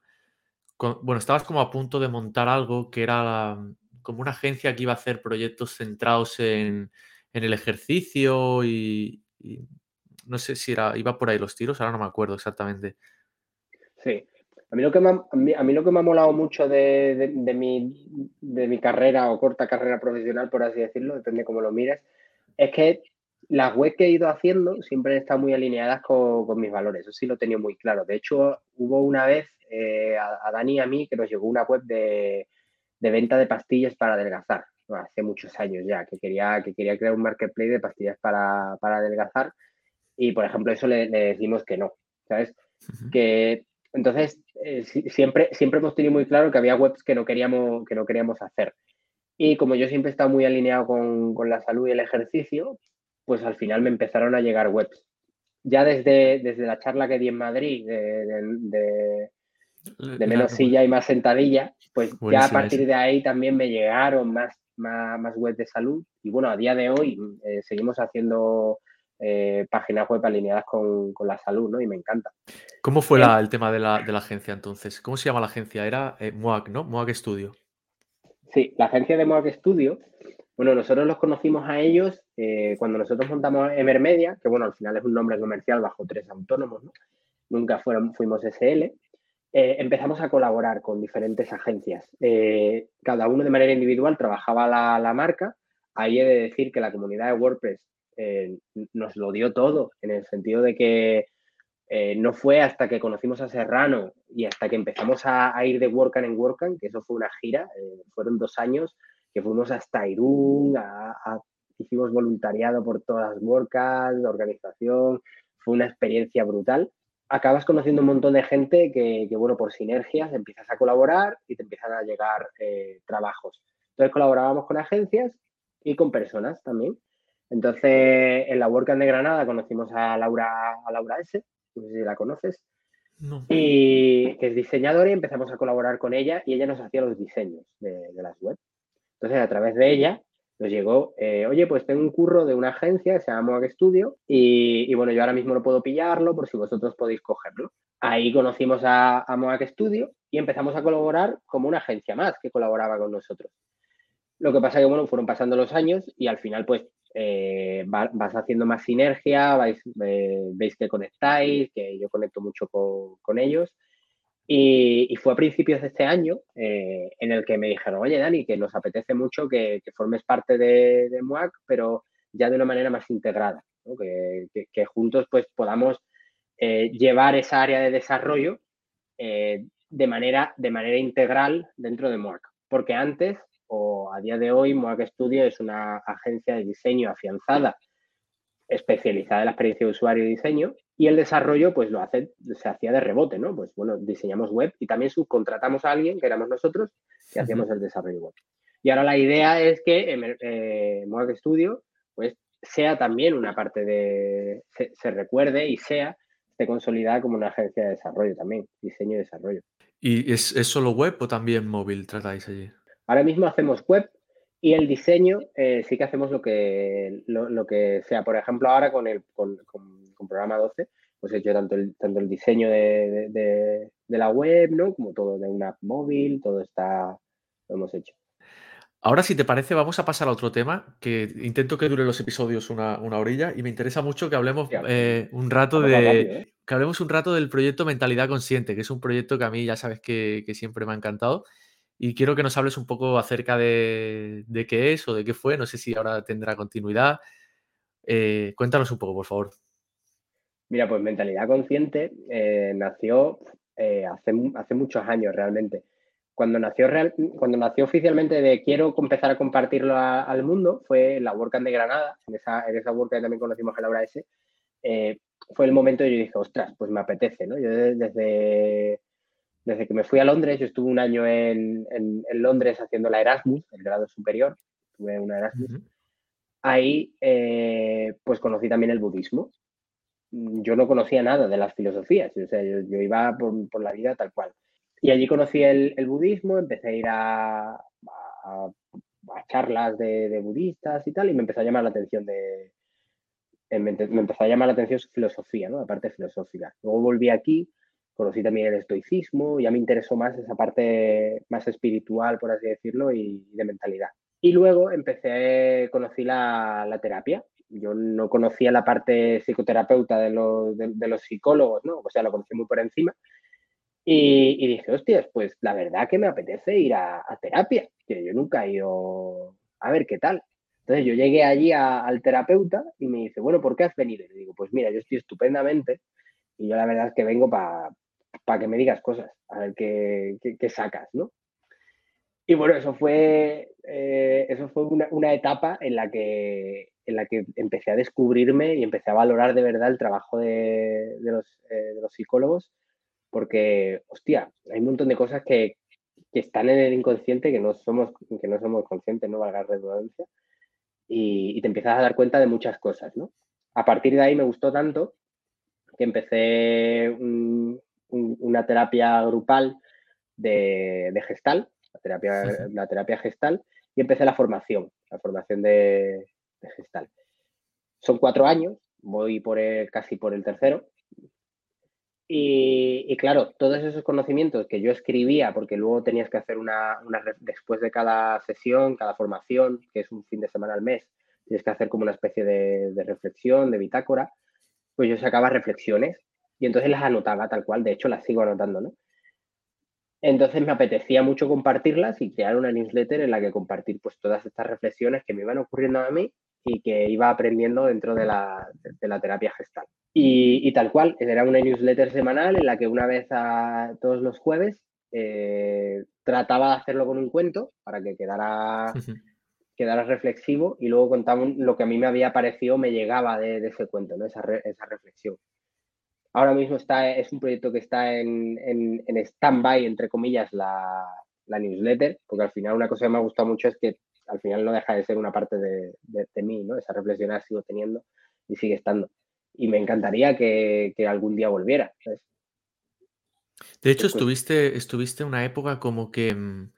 bueno, estabas como a punto de montar algo que era como una agencia que iba a hacer proyectos centrados en, el ejercicio y, no sé si era, iba por ahí los tiros, ahora no me acuerdo exactamente. Sí, a mí lo que me ha, a mí, lo que me ha molado mucho de, mi, de mi carrera o corta carrera profesional, por así decirlo, depende cómo lo mires, es que las webs que he ido haciendo siempre han estado muy alineadas con, mis valores, eso sí lo he tenido muy claro. De hecho, hubo una vez eh, a, Dani y a mí que nos llegó una web de, venta de pastillas para adelgazar, hace muchos años ya, que quería, que quería crear un marketplace de pastillas para, para adelgazar y, por ejemplo, eso le, decimos que no, ¿sabes? Que entonces eh, siempre, siempre hemos tenido muy claro que había webs que no queríamos, que no queríamos hacer. Y como yo siempre he estado muy alineado con, con la salud y el ejercicio, pues al final me empezaron a llegar webs. Ya desde, desde la charla que di en Madrid de, de, menos silla y más sentadilla, pues ya a partir de ahí también me llegaron más, más, webs de salud. Y bueno, a día de hoy eh, seguimos haciendo eh, páginas web alineadas con, la salud, ¿no? Y me encanta. ¿Cómo fue el tema de la, agencia entonces? ¿Cómo se llama la agencia? Era eh, MOAC, ¿no? MOAC Studio. Sí, la agencia de MOAC Studio bueno, nosotros los conocimos a ellos eh, cuando nosotros montamos Emermedia, que bueno, al final es un nombre comercial bajo tres autónomos, ¿no? Nunca fueron, fuimos SL. Eh, empezamos a colaborar con diferentes agencias. Eh, cada uno de manera individual trabajaba la, la, marca. Ahí he de decir que la comunidad de WordPress nos lo dio todo, en el sentido de que no fue hasta que conocimos a Serrano y hasta que empezamos a, ir de Workan en Workan, que eso fue una gira, fueron dos años que fuimos hasta Irún, hicimos voluntariado por todas las la organización, fue una experiencia brutal. Acabas conociendo un montón de gente que, bueno, por sinergias empiezas a colaborar y te empiezan a llegar eh, trabajos. Entonces colaborábamos con agencias y con personas también. Entonces, en la WordCamp de Granada conocimos a Laura, a Laura S., no sé si la conoces, y que es diseñadora y empezamos a colaborar con ella y ella nos hacía los diseños de, de las webs. Entonces, a través de ella nos llegó, eh, oye, pues tengo un curro de una agencia que se llama Moag Studio y, bueno, yo ahora mismo no puedo pillarlo por si vosotros podéis cogerlo. Ahí conocimos a, a Moag Studio y empezamos a colaborar como una agencia más que colaboraba con nosotros. Lo que pasa que, bueno, fueron pasando los años y al final, pues, eh, vas haciendo más sinergia, vais, eh, veis que conectáis, que yo conecto mucho con, con ellos y, fue a principios de este año eh, en el que me dijeron, oye Dani, que nos apetece mucho que, formes parte de, de, MUAC, pero ya de una manera más integrada, que, juntos pues podamos eh, llevar esa área de desarrollo eh, de, manera, de manera integral dentro de MUAC. Porque antes, o a día de hoy, MUAC Studio es una agencia de diseño afianzada especializada en la experiencia de usuario y diseño, y el desarrollo, pues lo hace, se hacía de rebote, ¿no? Pues bueno, diseñamos web y también subcontratamos a alguien, que éramos nosotros, que hacíamos el desarrollo web. Y ahora la idea es que eh, Studio, pues sea también una parte de, se, recuerde y sea, esté consolidada como una agencia de desarrollo también, diseño y desarrollo. ¿Y es, es solo web o también móvil tratáis allí? Ahora mismo hacemos web, y el diseño, eh, sí que hacemos lo que, lo, que sea. Por ejemplo, ahora con el con, programa 12, pues he hecho tanto el, tanto el diseño de, la web, ¿no? Como todo de una app móvil, todo está, lo hemos hecho. Ahora, si te parece, vamos a pasar a otro tema, que intento que dure los episodios una, una orilla y me interesa mucho que hablemos eh, un rato de... ¿eh? Que hablemos un rato del proyecto Mentalidad Consciente, que es un proyecto que a mí ya sabes que, que siempre me ha encantado y quiero que nos hables un poco acerca de, qué es o de qué fue. No sé si ahora tendrá continuidad. Eh, cuéntanos un poco, por favor. Mira, pues mentalidad consciente eh, nació eh, hace, muchos años realmente. Cuando nació, oficialmente de quiero empezar a compartirlo al mundo, fue la WordCamp de Granada, en esa, en WordCamp también conocimos a Laura S. Fue el momento que yo dije, ostras, pues me apetece, ¿no? Yo desde que me fui a Londres, yo estuve un año en, en, Londres haciendo la Erasmus, el grado superior, tuve una Erasmus. Ahí, eh, pues conocí también el budismo. Yo no conocía nada de las filosofías, o sea, yo, iba por, la vida tal cual. Y allí conocí el, budismo, empecé a ir a, a, charlas de, de, budistas y tal, y me empezó a llamar la atención de, eh, me, empezó a llamar la atención su filosofía, ¿no? la parte filosófica. Luego volví aquí, conocí también el estoicismo, ya me interesó más esa parte más espiritual, por así decirlo, y de mentalidad. Y luego empecé, conocí la, la terapia. Yo no conocía la parte psicoterapeuta de, de, los psicólogos, ¿no? O sea, lo conocí muy por encima. Y, y, dije, hostias, pues la verdad que me apetece ir a, a terapia, que yo nunca he ido a ver qué tal. Entonces yo llegué allí al terapeuta y me dice, bueno, ¿por qué has venido? Y le digo, pues mira, yo estoy estupendamente y yo la verdad es que vengo para que me digas cosas, a ver qué, sacas, ¿no? Y bueno, eso fue, eh, eso fue una, etapa en la, que, en la que empecé a descubrirme y empecé a valorar de verdad el trabajo de, los, eh, de los, psicólogos, porque, hostia, hay un montón de cosas que, que, están en el inconsciente que no somos, que no somos conscientes, no valga la redundancia, y, te empiezas a dar cuenta de muchas cosas, ¿no? A partir de ahí me gustó tanto que empecé una terapia grupal de, de gestal, la terapia, la terapia gestal, y empecé la formación, la formación de, gestal. Son cuatro años, voy por casi por el tercero, y, claro, todos esos conocimientos que yo escribía, porque luego tenías que hacer una, después de cada sesión, cada formación, que es un fin de semana al mes, tienes que hacer como una especie de, reflexión, de bitácora, pues yo sacaba reflexiones y entonces las anotaba tal cual, de hecho las sigo anotando, ¿no? Entonces me apetecía mucho compartirlas y crear una newsletter en la que compartir pues todas estas reflexiones que me iban ocurriendo a mí y que iba aprendiendo dentro de la, de la terapia gestal. Y, tal cual, era una newsletter semanal en la que una vez a todos los jueves eh, trataba de hacerlo con un cuento para que quedara, quedara reflexivo y luego contaba lo que a mí me había parecido, me llegaba de, ese cuento, ¿no? esa, esa, reflexión. Ahora mismo está, es un proyecto que está en, en, en stand-by, entre comillas, la, la, newsletter, porque al final una cosa que me ha gustado mucho es que al final no deja de ser una parte de, de, mí, ¿no? Esa reflexión la sigo teniendo y sigue estando y me encantaría que, algún día volviera. De hecho, estuviste, estuviste una época como que mm,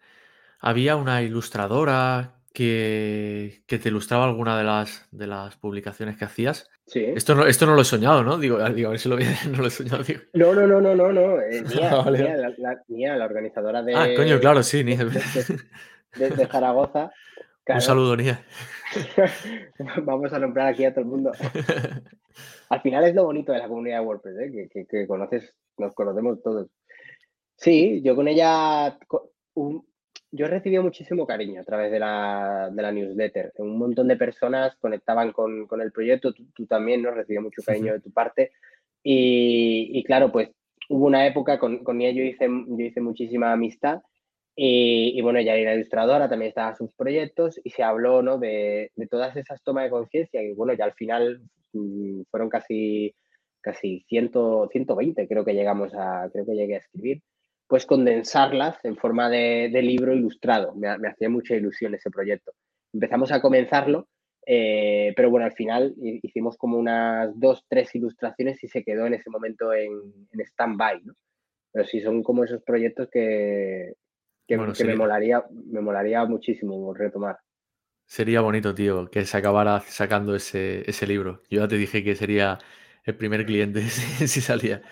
había una ilustradora que, te ilustraba alguna de las, de las publicaciones que hacías. Sí. Esto no, esto no lo he soñado, ¿no? Digo, digo a ver si lo no lo he soñado. No, no, no, no, no, no. Eh, Nia, la, organizadora de. Ah, coño, claro, sí, Nia. De, de, Zaragoza. Un saludo, Nia. Vamos a nombrar aquí a todo el mundo. Al final es lo bonito de la comunidad de WordPress, ¿eh? que, conoces, nos conocemos todos. Sí, yo con ella, yo he recibido muchísimo cariño a través de la, newsletter. Un montón de personas conectaban con, el proyecto, tú, también, ¿no? Recibí mucho cariño de tu parte. Y, claro, pues hubo una época, con, con ella yo hice, yo hice muchísima amistad y, bueno, ella era ilustradora, también estaba sus proyectos y se habló ¿no? de, de todas esas tomas de conciencia y bueno, ya al final mm, fueron casi, casi 100, 120, creo que llegamos a, creo que llegué a escribir, pues condensarlas en forma de, de libro ilustrado. Me, me, hacía mucha ilusión ese proyecto. Empezamos a comenzarlo, eh, pero bueno, al final hicimos como unas dos, tres ilustraciones y se quedó en ese momento en, en stand-by, ¿no? Pero sí son como esos proyectos que, que, me, molaría, me molaría muchísimo retomar. Sería bonito, tío, que se acabara sacando ese, libro. Yo ya te dije que sería el primer cliente si, salía.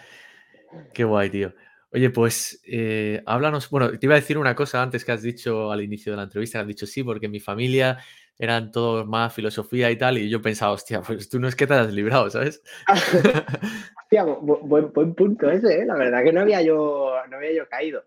Qué guay, tío. Oye, pues eh, háblanos. Bueno, te iba a decir una cosa antes que has dicho al inicio de la entrevista. Has dicho sí, porque mi familia eran todos más filosofía y tal. Y yo pensaba, hostia, pues tú no es que te hayas librado, ¿sabes? hostia, buen, punto ese, ¿eh? La verdad que no había yo, no había yo caído.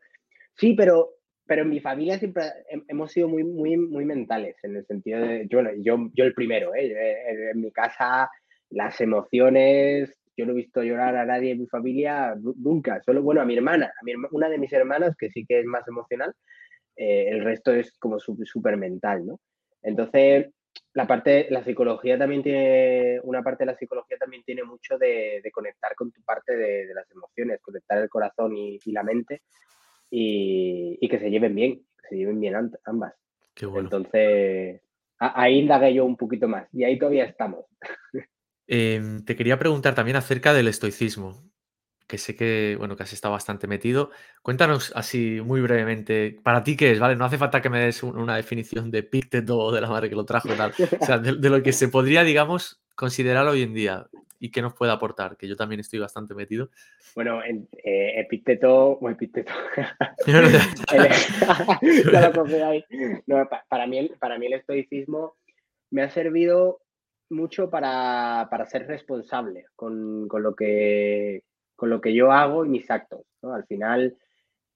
Sí, pero pero en mi familia siempre hemos sido muy, muy, muy mentales, en el sentido de, yo, yo, yo el primero, ¿eh? en mi casa las emociones yo no he visto llorar a nadie en mi familia nunca, solo, bueno, a mi hermana, a mi, una de mis hermanas, que sí que es más emocional, eh, el resto es como súper mental, ¿no? Entonces, la parte, la psicología también tiene, una parte de la psicología también tiene mucho de, conectar con tu parte de, las emociones, conectar el corazón y, la mente y, que se lleven bien, que se lleven bien ambas. Qué bueno. Entonces, ahí indagué yo un poquito más y ahí todavía estamos. Em, te quería preguntar también acerca del estoicismo, que sé que, bueno, que has estado bastante metido. Cuéntanos así muy brevemente, ¿para ti qué es? ¿Vale? No hace falta que me des una definición de Pícteto o de la madre que lo trajo, tal. O sea, de, lo que se podría, digamos, considerar hoy en día y qué nos puede aportar, que yo también estoy bastante metido. Bueno, en, eh, Epícteto, o para, mí, para mí el estoicismo me ha servido mucho para, ser responsable con, lo que, con lo que yo hago y mis actos. Al final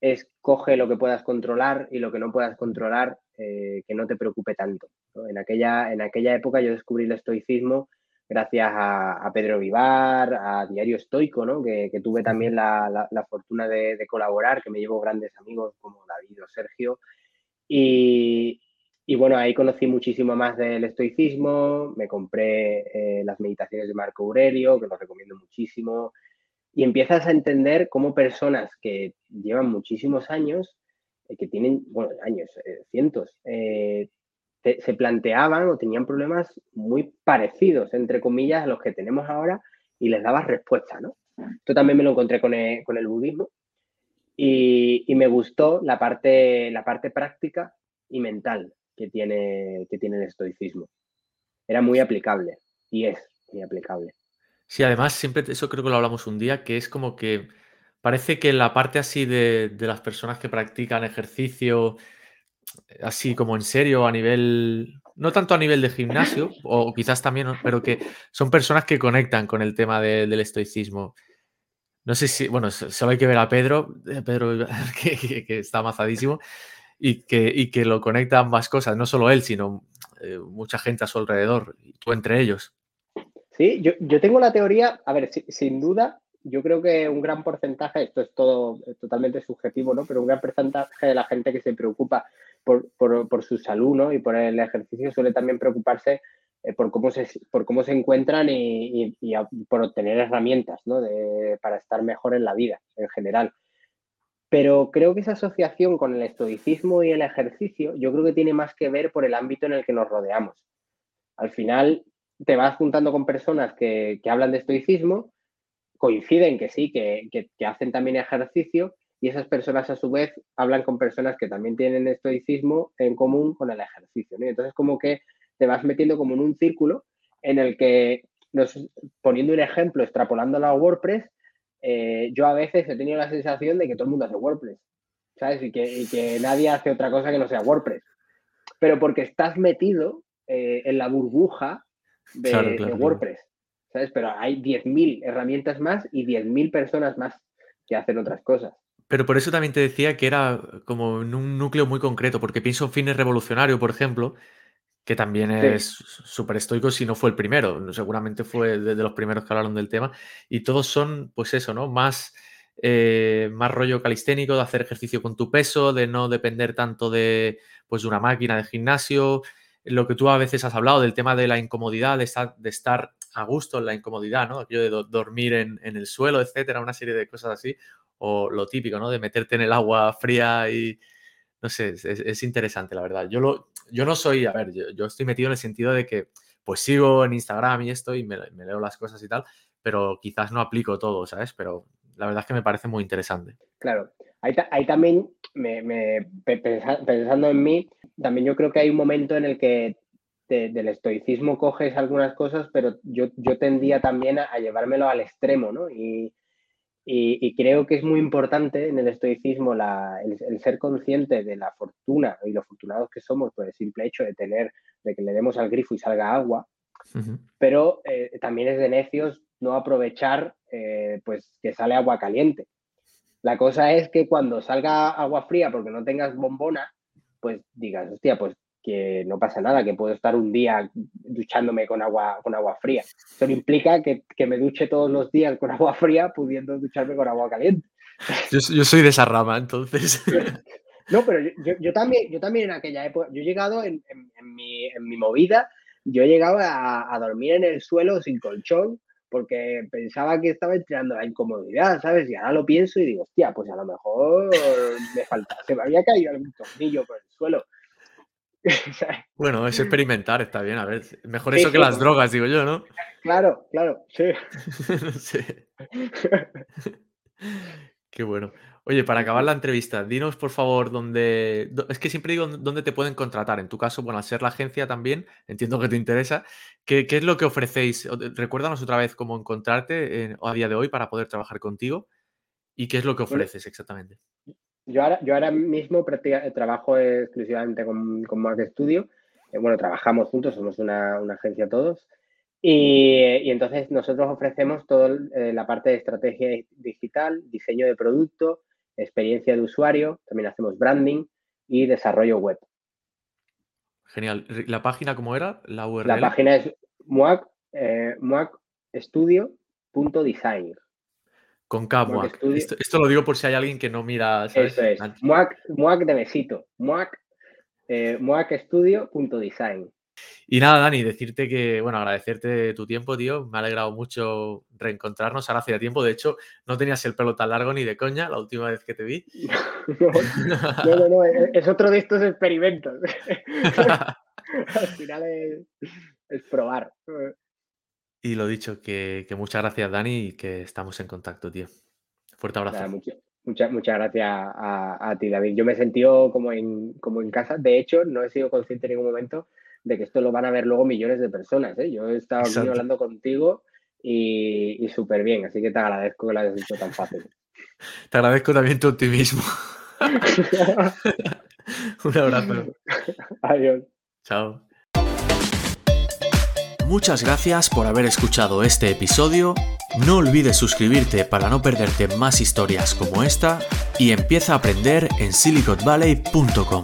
es coge lo que puedas controlar y lo que no puedas controlar eh, que no te preocupe tanto. En, aquella, en aquella época yo descubrí el estoicismo gracias a, Pedro Vivar, a Diario Estoico, ¿no? que, tuve también la, fortuna de, de, colaborar, que me llevo grandes amigos como David o Sergio. Y, y bueno, ahí conocí muchísimo más del estoicismo, me compré eh, las meditaciones de Marco Aurelio, que los recomiendo muchísimo, y empiezas a entender cómo personas que llevan muchísimos años, eh, que tienen, bueno, años, eh, cientos, se planteaban o tenían problemas muy parecidos, entre comillas, a los que tenemos ahora, y les dabas respuesta, ¿no? Esto también me lo encontré con el, con el budismo, y, y, me gustó la parte, la parte práctica y mental que tiene, que tiene el estoicismo. Era muy aplicable y es muy aplicable. Sí, además, siempre, eso creo que lo hablamos un día, que es como que parece que la parte así de, las personas que practican ejercicio, así como en serio, a nivel, no tanto a nivel de gimnasio, o quizás también, pero que son personas que conectan con el tema del estoicismo. No sé si, bueno, solo hay que ver a Pedro, eh, Pedro que, que está amazadísimo, y que, y que lo conecta ambas cosas, no solo él, sino eh, mucha gente a su alrededor, tú entre ellos. Sí, yo, yo tengo la teoría, a ver, sin duda, yo creo que un gran porcentaje, esto es todo totalmente subjetivo, ¿no? Pero un gran porcentaje de la gente que se preocupa por, por, por su salud. Y por el ejercicio suele también preocuparse eh, por, cómo se, por cómo se encuentran y, y, por obtener herramientas, ¿no? De, para estar mejor en la vida en general. Pero creo que esa asociación con el estoicismo y el ejercicio, yo creo que tiene más que ver por el ámbito en el que nos rodeamos. Al final, te vas juntando con personas que, hablan de estoicismo, coinciden que sí, que, hacen también ejercicio, y esas personas a su vez hablan con personas que también tienen estoicismo en común con el ejercicio. Entonces, como que te vas metiendo como en un círculo en el que, poniendo un ejemplo, extrapolando a WordPress, eh, yo a veces he tenido la sensación de que todo el mundo hace WordPress, ¿sabes? Y que, nadie hace otra cosa que no sea WordPress. Pero porque estás metido eh, en la burbuja de, WordPress, ¿sabes? Pero hay 10.000 herramientas más y 10.000 personas más que hacen otras cosas. Pero por eso también te decía que era como en un núcleo muy concreto, porque pienso en Fines Revolucionario, por ejemplo, que también es súper estoico si no fue el primero, seguramente fue de, los primeros que hablaron del tema, y todos son, pues eso, ¿no? Más, eh, más rollo calisténico, de hacer ejercicio con tu peso, de no depender tanto de, pues, una máquina de gimnasio, lo que tú a veces has hablado del tema de la incomodidad, de estar, de estar a gusto en la incomodidad, ¿no? Aquello de dormir en, el suelo, etcétera, una serie de cosas así, o lo típico, ¿no? De meterte en el agua fría y, no sé, es, interesante, la verdad. Yo, lo, yo no soy, a ver, yo, estoy metido en el sentido de que pues sigo en Instagram y esto y me, leo las cosas y tal, pero quizás no aplico todo, ¿sabes? Pero la verdad es que me parece muy interesante. Claro, ahí, también, me, pensando en mí, también yo creo que hay un momento en el que del estoicismo coges algunas cosas, pero yo, yo tendía también a, a llevármelo al extremo, ¿no? Y, y, creo que es muy importante en el estoicismo el, ser consciente de la fortuna y lo afortunados que somos por el simple hecho de tener, de que le demos al grifo y salga agua, pero eh, también es de necios no aprovechar eh, pues que sale agua caliente. La cosa es que cuando salga agua fría porque no tengas bombona, pues digas, hostia, pues que no pasa nada, que puedo estar un día duchándome con agua, con agua fría. Eso implica que, que, me duche todos los días con agua fría, pudiendo ducharme con agua caliente. Yo, yo soy de esa rama, entonces. No, pero yo, yo, también, yo también en aquella época, yo he llegado en, en, mi, en mi, movida, yo he llegado a, a, dormir en el suelo sin colchón porque pensaba que estaba entrenando la incomodidad, ¿sabes? Y ahora lo pienso y digo, hostia, pues a lo mejor me falta, se me había caído algún tornillo por el suelo. Bueno, es experimentar, está bien, a ver, mejor eso que las drogas, digo yo, ¿no? Claro, claro, sí. sí. Qué bueno. Oye, para acabar la entrevista, dinos por favor dónde. Es que siempre digo dónde te pueden contratar. En tu caso, bueno, al ser la agencia también, entiendo que te interesa. ¿Qué, qué es lo que ofrecéis? Recuérdanos otra vez cómo encontrarte a día de hoy para poder trabajar contigo y qué es lo que ofreces exactamente. Yo ahora, yo ahora mismo trabajo exclusivamente con, con Mac Studio. Eh, bueno, trabajamos juntos, somos una, una agencia todos. Y, y, entonces nosotros ofrecemos toda eh, la parte de estrategia digital, diseño de producto, experiencia de usuario, también hacemos branding y desarrollo web. Genial. ¿La página cómo era? La URL. La página es muac, eh, muacstudio.design. Con K, Muac. Esto, esto, lo digo por si hay alguien que no mira. ¿sabes? Eso es. Muac, muac de besito. Muac, eh, muacstudio.design. Y nada, Dani, decirte que, bueno, agradecerte tu tiempo, tío. Me ha alegrado mucho reencontrarnos. Ahora hacía tiempo, de hecho, no tenías el pelo tan largo ni de coña la última vez que te vi. No, no, no, es otro de estos experimentos. Al final es, probar. Y lo dicho, que, muchas gracias, Dani, y que estamos en contacto, tío. Fuerte abrazo. muchas, muchas gracias a, a, ti, David. Yo me he sentido como en, como en casa. De hecho, no he sido consciente en ningún momento de que esto lo van a ver luego millones de personas. ¿eh? Yo he estado aquí hablando contigo y, y súper bien, así que te agradezco que lo hayas hecho tan fácil. Te agradezco también tu optimismo. Un abrazo. Adiós. Chao. Muchas gracias por haber escuchado este episodio. No olvides suscribirte para no perderte más historias como esta y empieza a aprender en siliconvalley.com.